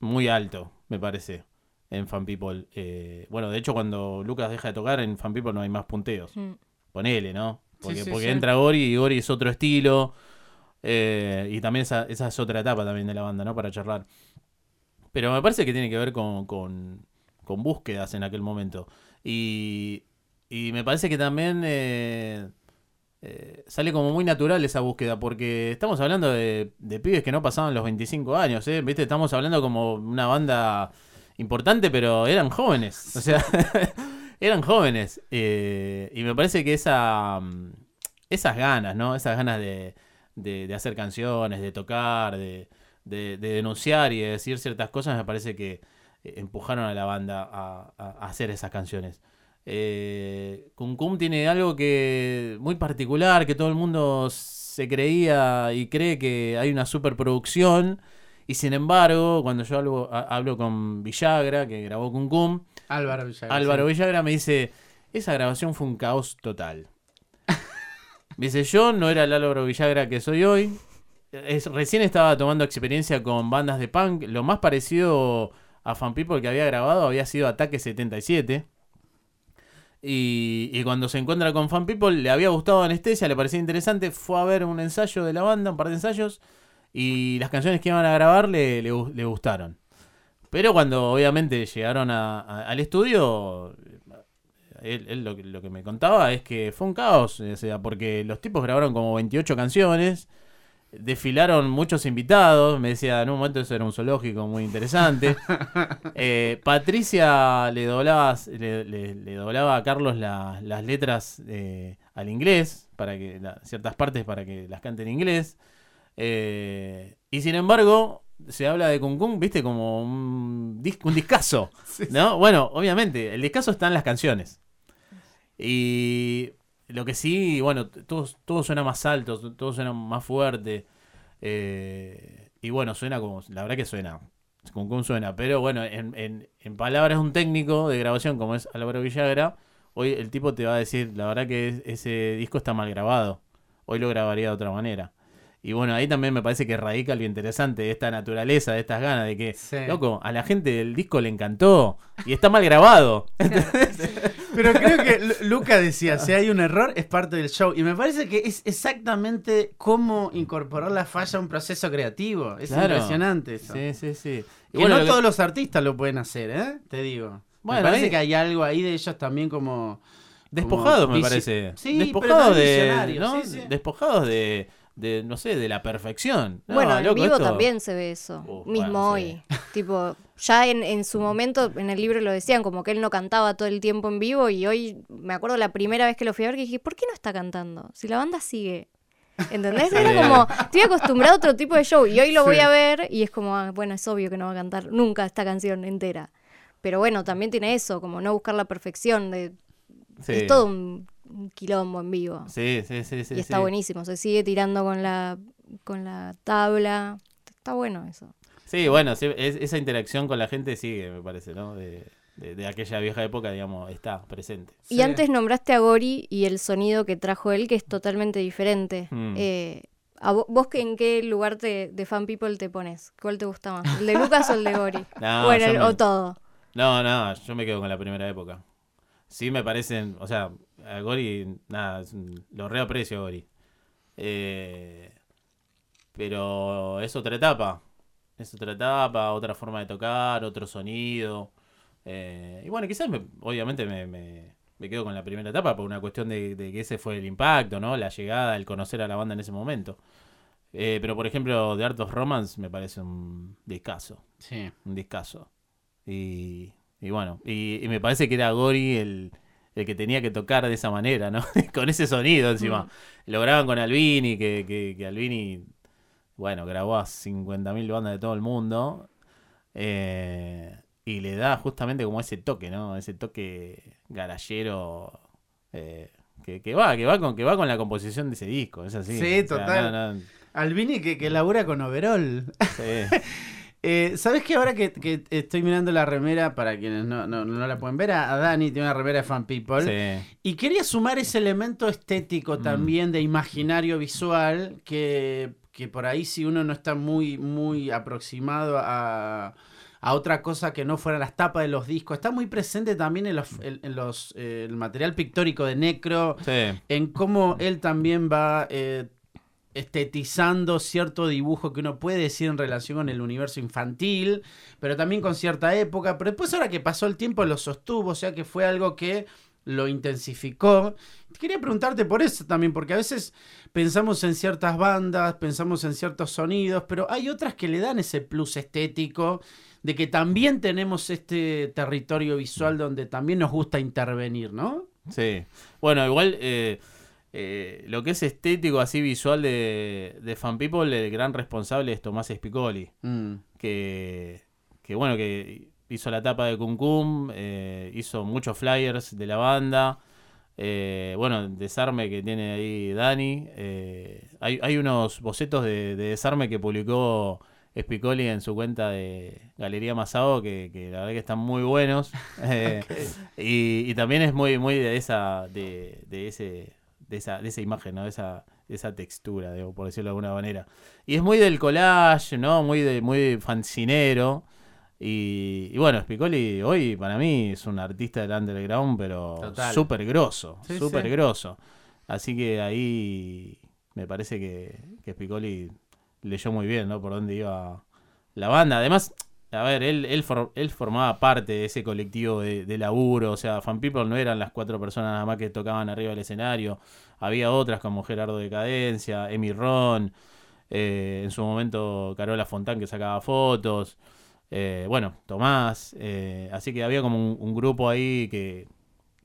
muy alto, me parece, en Fan People. Eh, bueno, de hecho, cuando Lucas deja de tocar, en Fan People no hay más punteos. Mm. Ponele, ¿no? Porque, Sí, sí, porque sí. entra Gori y Gori es otro estilo. eh, y también esa, esa es otra etapa también de la banda, ¿no? Para charlar. Pero me parece que tiene que ver con, con, con búsquedas en aquel momento. Y, y me parece que también eh, eh, sale como muy natural esa búsqueda, porque estamos hablando de, de pibes que no pasaban los 25 años, ¿eh? ¿Viste? Estamos hablando como una banda importante, pero eran jóvenes. O sea, eran jóvenes. eh, y me parece que esa, esas ganas, ¿no? Esas ganas de, de- de hacer canciones, de tocar, de- de denunciar y de decir ciertas cosas, me parece que eh, empujaron a la banda a, hacer esas canciones. Eh, Cum Cum tiene algo que muy particular, que todo el mundo se creía y cree que hay una superproducción. Y sin embargo, cuando yo hablo, hablo con Villagra, que grabó Cum Cum, Álvaro Villagra. Álvaro sí. Villagra me dice, esa grabación fue un caos total. Me dice, yo no era el Álvaro Villagra que soy hoy. Es- recién estaba tomando experiencia con bandas de punk. Lo más parecido a Fan People que había grabado había sido Ataque 77. Y, y cuando se encuentra con Fan People, le había gustado Anestesia, le parecía interesante. Fue a ver un ensayo de la banda, un par de ensayos. Y las canciones que iban a grabar le, le le gustaron. Pero cuando obviamente llegaron a- a- al estudio, él, lo, lo que me contaba es que fue un caos, o sea, porque los tipos grabaron como 28 canciones, desfilaron muchos invitados, me decía, en un momento eso era un zoológico muy interesante. Eh, Patricia le doblaba, le, le- le doblaba a Carlos la- las letras eh, al inglés, para que la- ciertas partes para que las cante en inglés. Eh, y sin embargo, se habla de Kun Kun, viste, como un, dis- un discazo. ¿no? Bueno, obviamente, el discazo está en las canciones. Y lo que sí, bueno, todo, todo suena más alto, todo suena más fuerte. eh, y bueno, suena como, la verdad que suena. Kun Kun suena. Pero bueno, en, en, en palabras un técnico de grabación como es Álvaro Villagra, hoy el tipo te va a decir, la verdad que es- ese disco está mal grabado. Hoy lo grabaría de otra manera. Y bueno, ahí también me parece que radica lo interesante de esta naturaleza, de estas ganas, de que, Sí. loco, a la gente del disco le encantó y está mal grabado. Pero creo que Lu- Luca decía, si hay un error es parte del show. Y me parece que es exactamente cómo incorporar la falla a un proceso creativo. Es Claro. impresionante eso. Sí, sí, sí. Y Que bueno, no lo que- todos los artistas lo pueden hacer, ¿eh? Te digo. Bueno, me parece ahí- que hay algo ahí de ellos también como... Despojados, como me parece. Sí, despojados de, ¿no? sí, sí. Despojados de, de, no sé, de la perfección. No, bueno, en vivo esto- también se ve eso. Uh, mismo bueno, hoy. Tipo, ya en, en su momento, en el libro lo decían, como que él no cantaba todo el tiempo en vivo. Y hoy, me acuerdo la primera vez que lo fui a ver, que dije, ¿por qué no está cantando? Si la banda sigue. ¿Entendés? Sí. Era como, estoy acostumbrado a otro tipo de show. Y hoy lo voy a ver y es como, ah, bueno, es obvio que no va a cantar nunca esta canción entera. Pero bueno, también tiene eso, como no buscar la perfección. De, Sí. Es todo un, un quilombo en vivo. Sí, sí, sí, sí. y está sí. buenísimo, se sigue tirando con la, con la tabla. Está bueno eso. Sí, bueno, sí, es- esa interacción con la gente sigue, me parece, ¿no? De, de- de aquella vieja época, digamos, está presente. Y Sí. antes nombraste a Gori y el sonido que trajo él, que es totalmente diferente. Mm. Eh, ¿a vo- ¿Vos que en qué lugar te, de Fan People te pones? ¿Cuál te gusta más? ¿El de Lucas o el de Gori? No, bueno, yo el- me- o todo. No, no, yo me quedo con la primera época. Sí me parecen, o sea, a Gori, nada, lo reaprecio a Gori. Eh, pero es otra etapa. Es otra etapa, otra forma de tocar, otro sonido. Eh, y bueno, quizás me- obviamente me, me- me quedo con la primera etapa por una cuestión de, de que ese fue el impacto, ¿no? La llegada, el conocer a la banda en ese momento. Eh, pero por ejemplo, The Art of Romance me parece un discazo. Sí. Un discazo. Y, y bueno, y, y me parece que era Gori el, el que tenía que tocar de esa manera, ¿no? con ese sonido encima. Lo graban con Albini, que, que, que Albini, bueno, grabó a 50.000 bandas de todo el mundo. Eh, y le da justamente como ese toque, ¿no? Ese toque garallero. eh, que, que va, que va con, que va con la composición de ese disco, es así. Sí, O sea, total. no, no, Albini que, que labura con overall. sí. Eh, ¿Sabes que ahora que, que estoy mirando la remera, para quienes no, no, no la pueden ver, a, a Dani tiene una remera de Fan People. Sí. Y quería sumar ese elemento estético Mm. también de imaginario visual que, que por ahí si uno no está muy, muy aproximado a, a otra cosa que no fueran las tapas de los discos, está muy presente también en, los, en, en los, eh, el material pictórico de Necro, Sí. en cómo él también va eh, estetizando cierto dibujo que uno puede decir en relación con el universo infantil, pero también con cierta época. Pero después, ahora que pasó el tiempo, lo sostuvo, o sea que fue algo que lo intensificó. Quería preguntarte por eso también, porque a veces pensamos en ciertas bandas, pensamos en ciertos sonidos, pero hay otras que le dan ese plus estético de que también tenemos este territorio visual donde también nos gusta intervenir, ¿no? Sí. Bueno, igual eh, eh, lo que es estético, así visual de, de Fan People, el gran responsable es Tomás Spicoli, Mm. que, que bueno, que hizo la tapa de Cum Cum, eh, hizo muchos flyers de la banda. eh, bueno, Desarme que tiene ahí Dani. eh, hay, hay unos bocetos de, de Desarme que publicó Spicoli en su cuenta de Galería Masao que, que la verdad que están muy buenos. Eh, y, y también es muy, muy de esa, de, de ese, de esa, de esa imagen, ¿no? De esa, de esa textura, digo, por decirlo de alguna manera. Y es muy del collage, ¿no? Muy de, muy fancinero. Y, y bueno, Spicoli hoy para mí es un artista del underground, pero súper grosso, Sí, súper sí. grosso. Así que ahí me parece que, que Spicoli leyó muy bien, ¿no? Por dónde iba la banda. Además, a ver, él, él, for- él formaba parte de ese colectivo de, de laburo. O sea, Fan People no eran las cuatro personas nada más que tocaban arriba del escenario. Había otras como Gerardo de Cadencia, Emi Ron, eh, en su momento Carola Fontán que sacaba fotos. eh, bueno, Tomás. eh, así que había como un, grupo ahí que,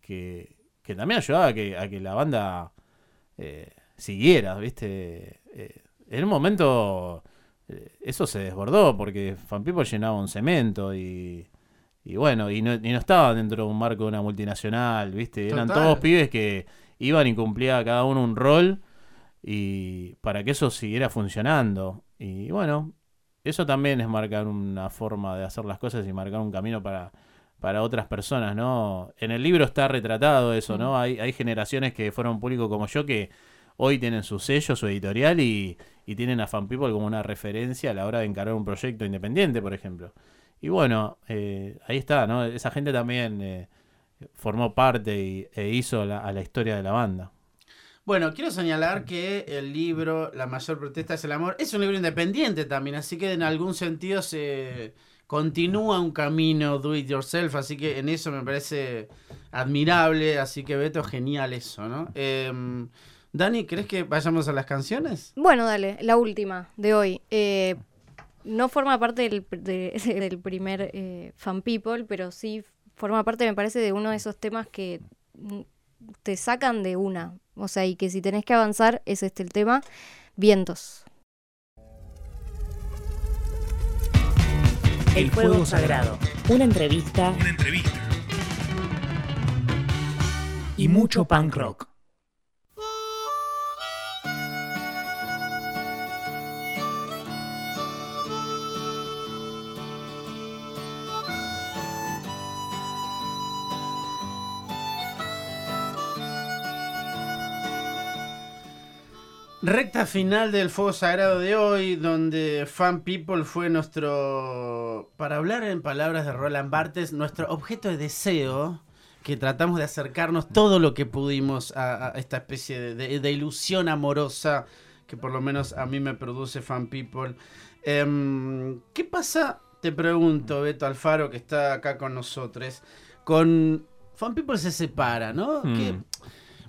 que, que también ayudaba a que, a que la banda siguiera, ¿viste? En un momento eso se desbordó porque Fan People llenaba un cemento y, y bueno, y no, y no estaba dentro de un marco de una multinacional, ¿viste? Eran todos pibes que iban y cumplía cada uno un rol y para que eso siguiera funcionando. Y bueno, eso también es marcar una forma de hacer las cosas y marcar un camino para, para otras personas, ¿no? En el libro está retratado eso, ¿no? Hay, hay generaciones que fueron público como yo que hoy tienen su sello, su editorial y, tienen a Fan People como una referencia a la hora de encarar un proyecto independiente, por ejemplo. Y bueno, eh, ahí está, ¿no? Esa gente también eh, formó parte y, e hizo la- a la historia de la banda. Bueno, quiero señalar que el libro La mayor protesta es el amor es un libro independiente también, así que en algún sentido se continúa un camino do it yourself, así que en eso me parece admirable, así que Beto, genial eso, ¿no? Em, Dani, ¿crees que vayamos a las canciones? Bueno, dale, la última de hoy. Eh, no forma parte del, de- del primer eh, Fan People, pero sí forma parte, me parece, de uno de esos temas que mm, te sacan de una. O sea, y que si tenés que avanzar, es este el tema. Vientos. El Fuego Sagrado. Una entrevista Una entrevista. Y mucho punk rock. Recta final del Fuego Sagrado de hoy, donde Fan People fue nuestro, para hablar en palabras de Roland Barthes, nuestro objeto de deseo, que tratamos de acercarnos todo lo que pudimos a, esta especie de, ilusión amorosa que por lo menos a mí me produce Fan People. Em, ¿Qué pasa, te pregunto, Beto Alfaro, que está acá con nosotros, con Fan People se separa, ¿no? Mm.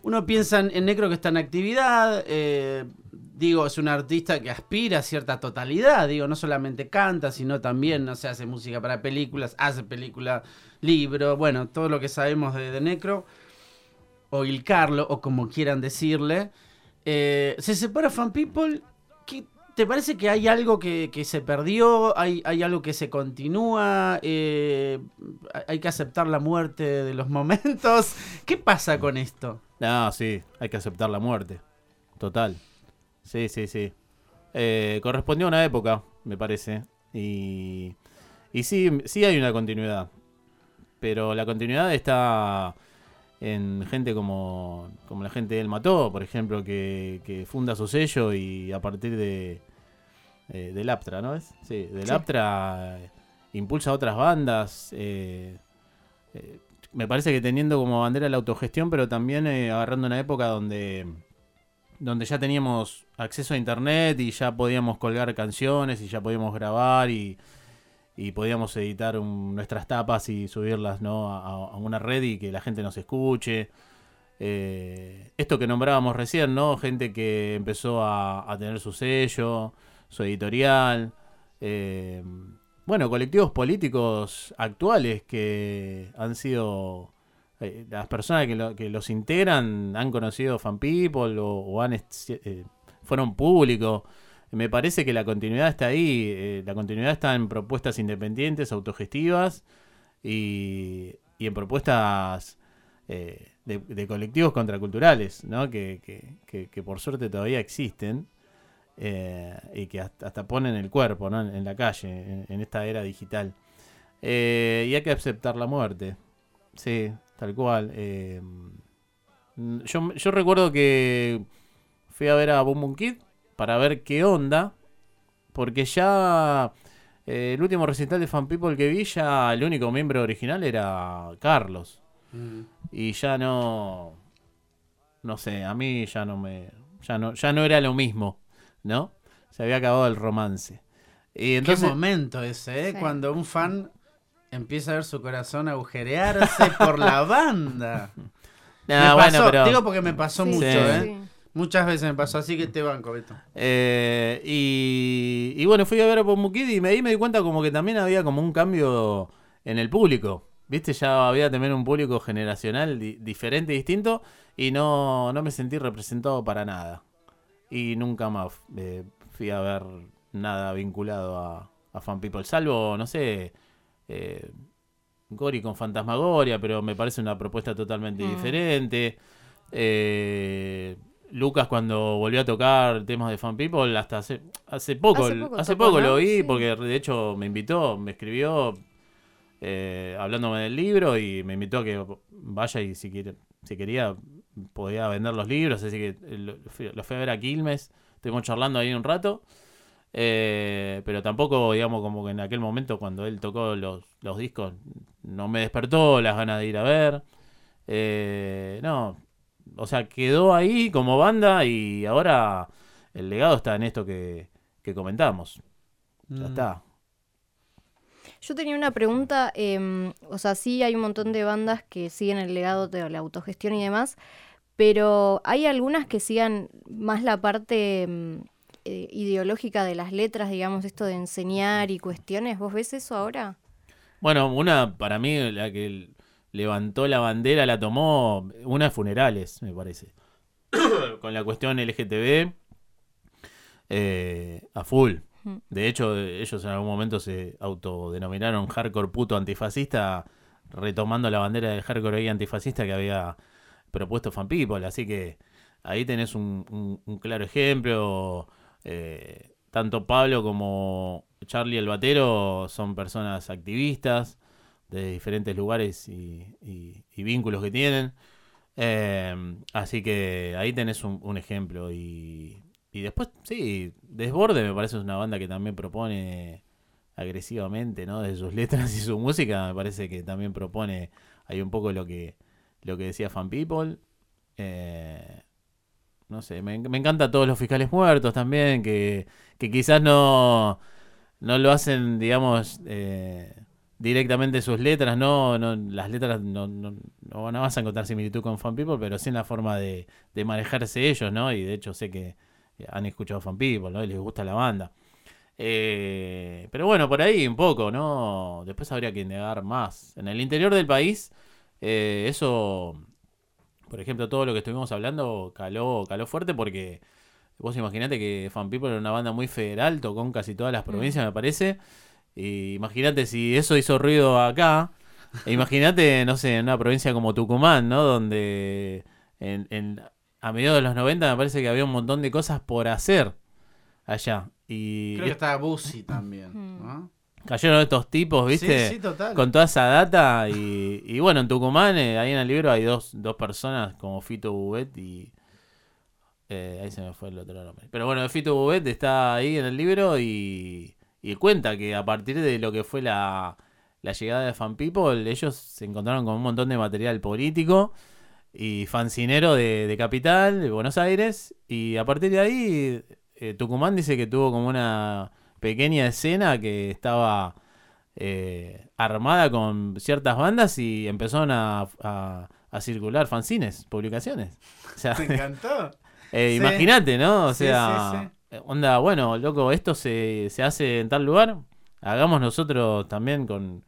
Uno piensa en, Necro que está en actividad, eh, digo, es un artista que aspira a cierta totalidad, digo, no solamente canta, sino también, no sé, hace música para películas, hace película, libro, bueno, todo lo que sabemos de, de Necro, o Il Carlo, o como quieran decirle. Eh, se separa Fan People, ¿qué- ¿te parece que hay algo que, que se perdió? ¿Hay, ¿Hay algo que se continúa? Eh, ¿Hay que aceptar la muerte de los momentos? ¿Qué pasa con esto? No, sí, hay que aceptar la muerte. Total. Sí, sí, sí. Eh, correspondió a una época, me parece. Y, y sí, sí hay una continuidad. Pero la continuidad está en gente como, como la gente del Mató, por ejemplo, que, que funda su sello y a partir de eh, del Aptra, ¿no es? Sí, del Sí. Aptra eh, impulsa a otras bandas. eh, eh, me parece que teniendo como bandera la autogestión, pero también agarrando una época donde, donde ya teníamos acceso a internet y ya podíamos colgar canciones y ya podíamos grabar y, y podíamos editar un- nuestras tapas y subirlas ¿no? a, a una red y que la gente nos escuche. Esto que nombrábamos recién, ¿no? Gente que empezó a, a tener su sello, su editorial. eh, bueno, colectivos políticos actuales que han sido. eh, las personas que, lo- que los integran han conocido Fan People o, han eh, fueron públicos. Me parece que la continuidad está ahí. la continuidad está en propuestas independientes, autogestivas y, en propuestas de, de colectivos contraculturales, ¿no? Que- que- que por suerte todavía existen eh, y que hasta, hasta ponen el cuerpo ¿no? en, en la calle, en, en esta era digital. Eh, y hay que aceptar la muerte. Sí, tal cual. eh, mm, yo, yo recuerdo que fui a ver a Boom Boom Kid para ver qué onda, porque ya eh, el último recital de Fan People que vi, ya el único miembro original era Carlos. Y ya no. No sé, a mí ya no me. Ya no, ya no era lo mismo, ¿no? Se había acabado el romance. Y entonces. Qué momento ese, ¿eh? Sí. Cuando un fan empieza a ver su corazón agujerearse por la banda. Nah, me bueno, pasó, pero- Digo porque me pasó Sí, mucho, Sí. ¿eh? sí. Muchas veces me pasó, así que te banco, Beto. Eh, y, y bueno, fui a ver a Boom Boom Kid y ahí me di cuenta como que también había como un cambio en el público. ¿Viste? Ya había también un público generacional di- diferente, distinto, y no, no me sentí representado para nada. Y nunca más eh, fui a ver nada vinculado a, a Fan People, salvo, no sé, eh, Gori con Fantasmagoria, pero me parece una propuesta totalmente Mm. diferente. Eh, Lucas cuando volvió a tocar temas de Fan People, hasta hace, hace poco, Hace hace poco lo vi, Sí. porque de hecho me invitó, me escribió eh, hablándome del libro y me invitó a que vaya y si, quiere, si quería podía vender los libros, así que eh, lo fui, lo fui a ver a Quilmes, estuvimos charlando ahí un rato, eh, pero tampoco, digamos, como que en aquel momento cuando él tocó los, los discos no me despertó las ganas de ir a ver. Eh, no, o sea, quedó ahí como banda y ahora el legado está en esto que, que comentamos. Ya Mm. está. Yo tenía una pregunta, em, o sea, sí hay un montón de bandas que siguen el legado de la autogestión y demás, pero hay algunas que sigan más la parte em, eh, ideológica de las letras, digamos, esto de enseñar y cuestiones. ¿Vos ves eso ahora? Bueno, una para mí, la que levantó la bandera, la tomó, una de funerales, me parece. Con la cuestión LGTB eh, a full. Mm. De hecho, ellos en algún momento se autodenominaron hardcore puto antifascista, retomando la bandera del hardcore gay antifascista que había propuesto Fan People. Así que ahí tenés un, un- claro ejemplo. Eh, tanto Pablo como Charlie el Batero son personas activistas de diferentes lugares y, y- vínculos que tienen. Eh, así que ahí tenés un, ejemplo. Y, y después, sí, Desborde me parece una banda que también propone agresivamente, ¿no? De sus letras y su música, me parece que también propone ahí un poco lo que, lo que decía Fan People. Eh, no sé, me, me encanta todos los fiscales muertos también, que, que quizás no, no lo hacen, digamos, eh, directamente sus letras, no, no las letras no, no, no, vas a encontrar similitud con Fan People, pero sí en la forma de, de manejarse ellos, ¿no? Y de hecho sé que han escuchado Fan People, ¿no? Y les gusta la banda. Eh, pero bueno, por ahí un poco, ¿no? Después habría que negar más. En el interior del país, eh, eso, por ejemplo, todo lo que estuvimos hablando caló, caló fuerte porque vos imaginate que Fan People era una banda muy federal, tocó en casi todas las mm. provincias, me parece. Y imagínate si eso hizo ruido acá. E imagínate, no sé, en una provincia como Tucumán, ¿no? Donde en, a mediados de los 90 me parece que había un montón de cosas por hacer allá. Y Creo que estaba Busy también, mm. ¿no? Cayeron estos tipos, ¿viste? Sí, sí, total. Con toda esa data. Y, bueno, en Tucumán, eh, ahí en el libro hay dos, dos personas como Fito Bubet y. Eh, ahí se me fue el otro nombre. Pero bueno, Fito Bubet está ahí en el libro y, y cuenta que a partir de lo que fue la, la llegada de Fan People, ellos se encontraron con un montón de material político y fancinero de, de Capital, de Buenos Aires. Y a partir de ahí eh, Tucumán dice que tuvo como una pequeña escena que estaba eh, armada con ciertas bandas y empezaron a, circular fanzines, publicaciones. O Me encantó. Eh, imagínate, ¿no? O sea, onda, bueno, loco, esto se, se, hace en tal lugar, hagamos nosotros también con,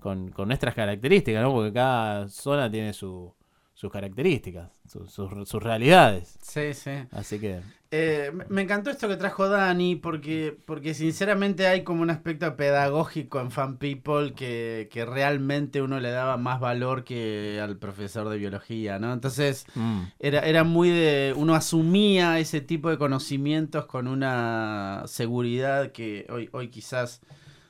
con, con nuestras características, ¿no? Porque cada zona tiene su, sus características, sus realidades. Sí, sí. Así que... Eh, me encantó esto que trajo Dani, porque, porque sinceramente hay como un aspecto pedagógico en Fan People que, realmente uno le daba más valor que al profesor de biología, ¿no? Entonces, mm. era, era muy de... Uno asumía ese tipo de conocimientos con una seguridad que hoy, hoy quizás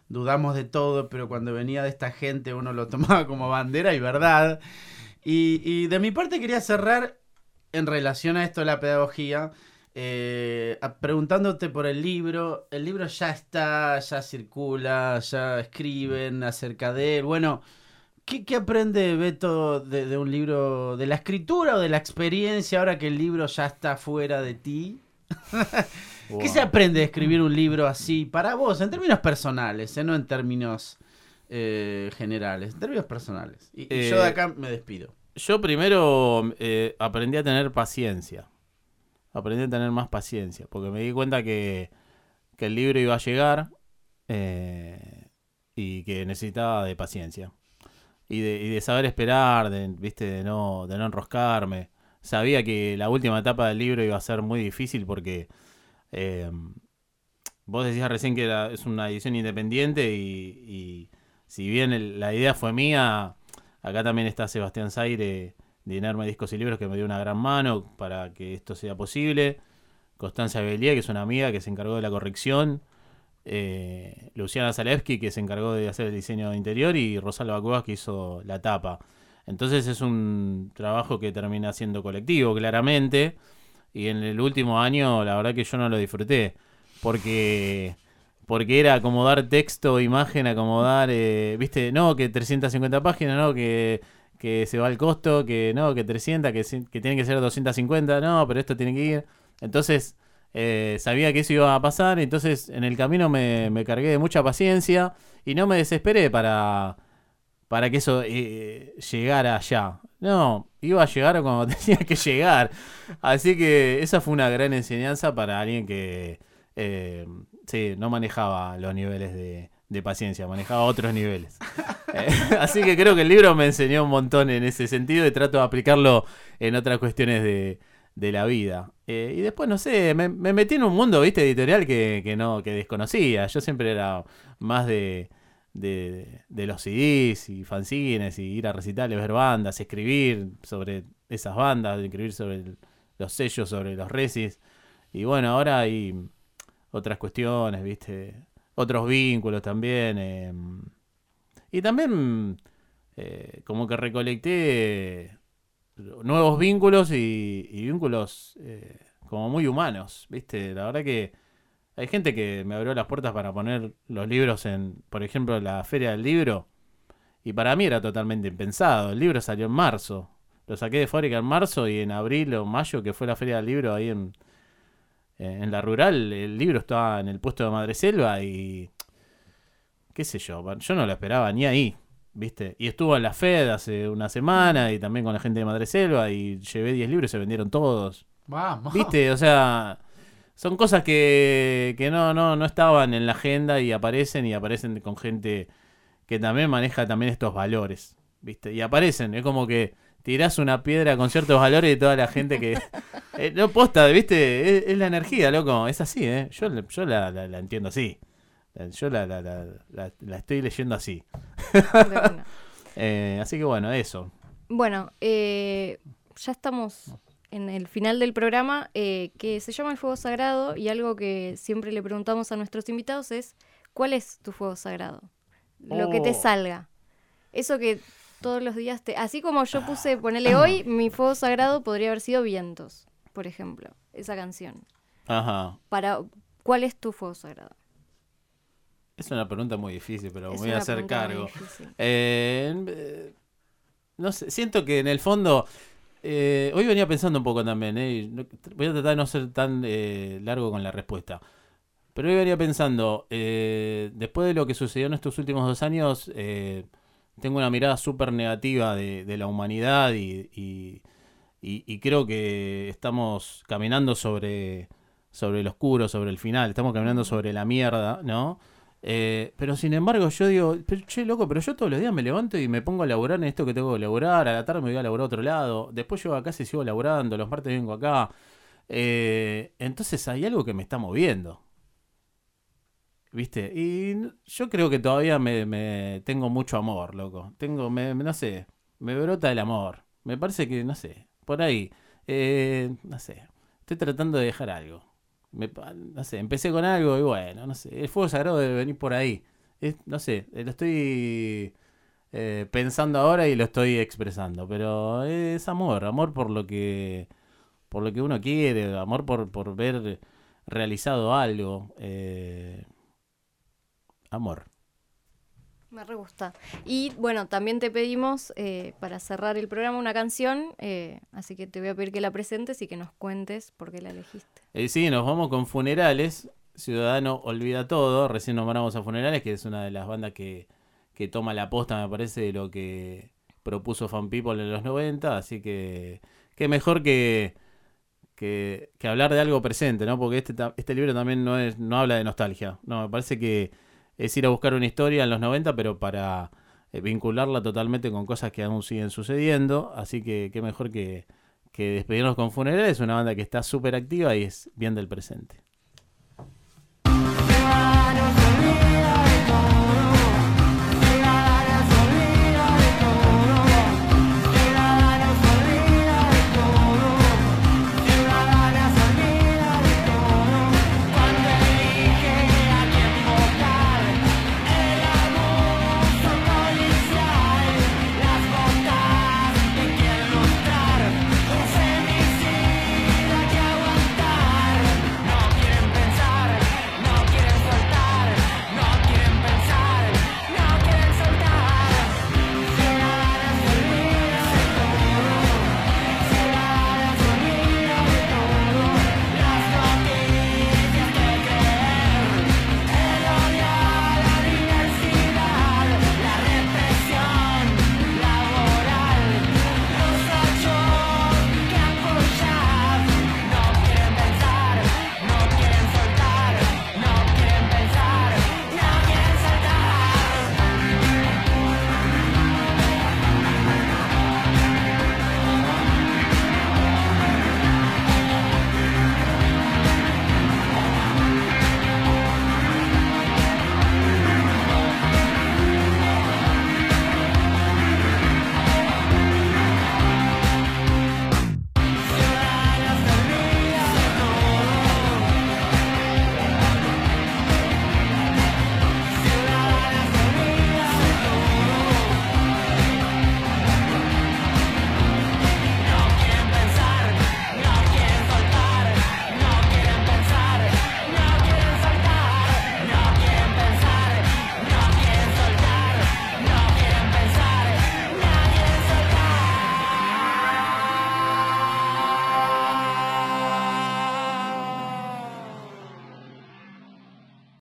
dudamos de todo, pero cuando venía de esta gente uno lo tomaba como bandera y verdad. Y, de mi parte quería cerrar en relación a esto de la pedagogía, eh, preguntándote por el libro. El libro ya está, ya circula, ya escriben acerca de él. Bueno, ¿qué, aprende Beto de, un libro, de la escritura o de la experiencia ahora que el libro ya está fuera de ti? ¿Qué se aprende de escribir un libro así para vos, en términos personales, eh, no en términos eh, generales, en términos personales. Y, yo de eh, acá me despido. Yo primero eh, aprendí a tener paciencia. Aprendí a tener más paciencia, porque me di cuenta que, el libro iba a llegar y que necesitaba de paciencia. Y de, saber esperar, de, ¿viste? De, no, de no enroscarme. Sabía que la última etapa del libro iba a ser muy difícil porque vos decías recién que era, es una edición independiente y si bien la idea fue mía, acá también está Sebastián Zaire de Inerme Discos y Libros que me dio una gran mano para que esto sea posible. Constancia Belier, que es una amiga que se encargó de la corrección. Eh, Luciana Zalewski, que se encargó de hacer el diseño interior. Y Rosalba Cuevas, que hizo la tapa. Entonces es un trabajo que termina siendo colectivo, claramente. Y en el último año, la verdad que yo no lo disfruté. Porque porque era acomodar texto, imagen, acomodar, eh, viste, no, que 350 páginas, no, que, que se va el costo, que no, que 300, que, que tiene que ser 250, no, pero esto tiene que ir. Entonces, eh, sabía que eso iba a pasar, entonces en el camino me, me, cargué de mucha paciencia y no me desesperé para, para que eso eh, llegara allá. No, iba a llegar cuando tenía que llegar. Así que esa fue una gran enseñanza para alguien que eh, sí, no manejaba los niveles de, paciencia, manejaba otros niveles. Eh, así que creo que el libro me enseñó un montón en ese sentido y trato de aplicarlo en otras cuestiones de, la vida. Eh, y después, no sé, me, metí en un mundo, viste, editorial que, no, que desconocía. Yo siempre era más de, de, los CDs y fanzines y ir a recitales, ver bandas, escribir sobre esas bandas, escribir sobre los sellos, sobre los resis. Y bueno, ahora hay otras cuestiones, ¿viste? Otros vínculos también. Em, y también eh, como que recolecté nuevos vínculos y, vínculos eh, como muy humanos, ¿viste? La verdad que hay gente que me abrió las puertas para poner los libros en, por ejemplo, la Feria del Libro. Y para mí era totalmente impensado. El libro salió en marzo. Lo saqué de fábrica en marzo y en abril o mayo, que fue la Feria del Libro ahí en, eh, en la rural el libro estaba en el puesto de Madreselva y qué sé yo, yo no lo esperaba ni ahí, ¿viste? Y estuvo en la FED hace una semana y también con la gente de Madre Selva y llevé 10 libros y se vendieron todos. Vamos. ¿Viste? O sea, son cosas que, que no, no, no estaban en la agenda y aparecen y aparecen con gente que también maneja también estos valores, ¿viste? Y aparecen, es como que tirás una piedra con ciertos valores y toda la gente que... eh, no posta, ¿viste? Es, es la energía, loco, es así, ¿eh? Yo, yo la, la- la entiendo así. Yo la, la, la, la- la estoy leyendo así. Eh, así que bueno, eso. Bueno, eh, ya estamos en el final del programa eh, que se llama el fuego sagrado y algo que siempre le preguntamos a nuestros invitados es ¿cuál es tu fuego sagrado? Lo que te Oh. salga. Eso que todos los días te... Así como yo puse, ponele hoy, mi fuego sagrado podría haber sido Vientos, por ejemplo, esa canción. Ajá. Para, ¿Cuál es tu fuego sagrado? Es una pregunta muy difícil, pero Es voy a hacer cargo. Eh, no sé, siento que en el fondo. eh, hoy venía pensando un poco también, eh, voy a tratar de no ser tan eh, largo con la respuesta. Pero hoy venía pensando, después de lo que sucedió en estos últimos dos años, tengo una mirada súper negativa de, de la humanidad y, y- y- y creo que estamos caminando sobre, sobre el oscuro, sobre el final, estamos caminando sobre la mierda, ¿no? Eh, pero sin embargo, yo digo, pero, che, loco, pero yo todos los días me levanto y me pongo a laburar en esto que tengo que laburar. A la tarde me voy a laburar a otro lado. Después llego a casa y sigo laburando. Los martes vengo acá. Eh, entonces hay algo que me está moviendo. ¿Viste? Y yo creo que todavía me, tengo mucho amor, loco. Tengo, me, no sé, me brota el amor. Me parece que, no sé, por ahí. Eh, no sé, estoy tratando de dejar algo. Me no sé, empecé con algo y bueno, no sé, el fuego sagrado debe venir por ahí. No sé, eh, lo estoy eh, pensando ahora y lo estoy expresando, pero es amor, amor por lo que por lo que uno quiere, amor por, por ver realizado algo. eh, amor. Me re gusta. Y bueno, también te pedimos eh, para cerrar el programa una canción, eh, así que te voy a pedir que la presentes y que nos cuentes por qué la elegiste. Eh, sí, nos vamos con Funerales. Ciudadano Olvida Todo. Recién nombramos a Funerales, que es una de las bandas que, que toma la posta, me parece, de lo que propuso Fan People en los 90. Así que, qué mejor que, que, que hablar de algo presente, ¿no? Porque este, este libro también no, es, no habla de nostalgia. No, me parece que es ir a buscar una historia en los 90, pero para eh, vincularla totalmente con cosas que aún siguen sucediendo. Así que qué mejor que, que despedirnos con Funerales, una banda que está súper activa y es bien del presente.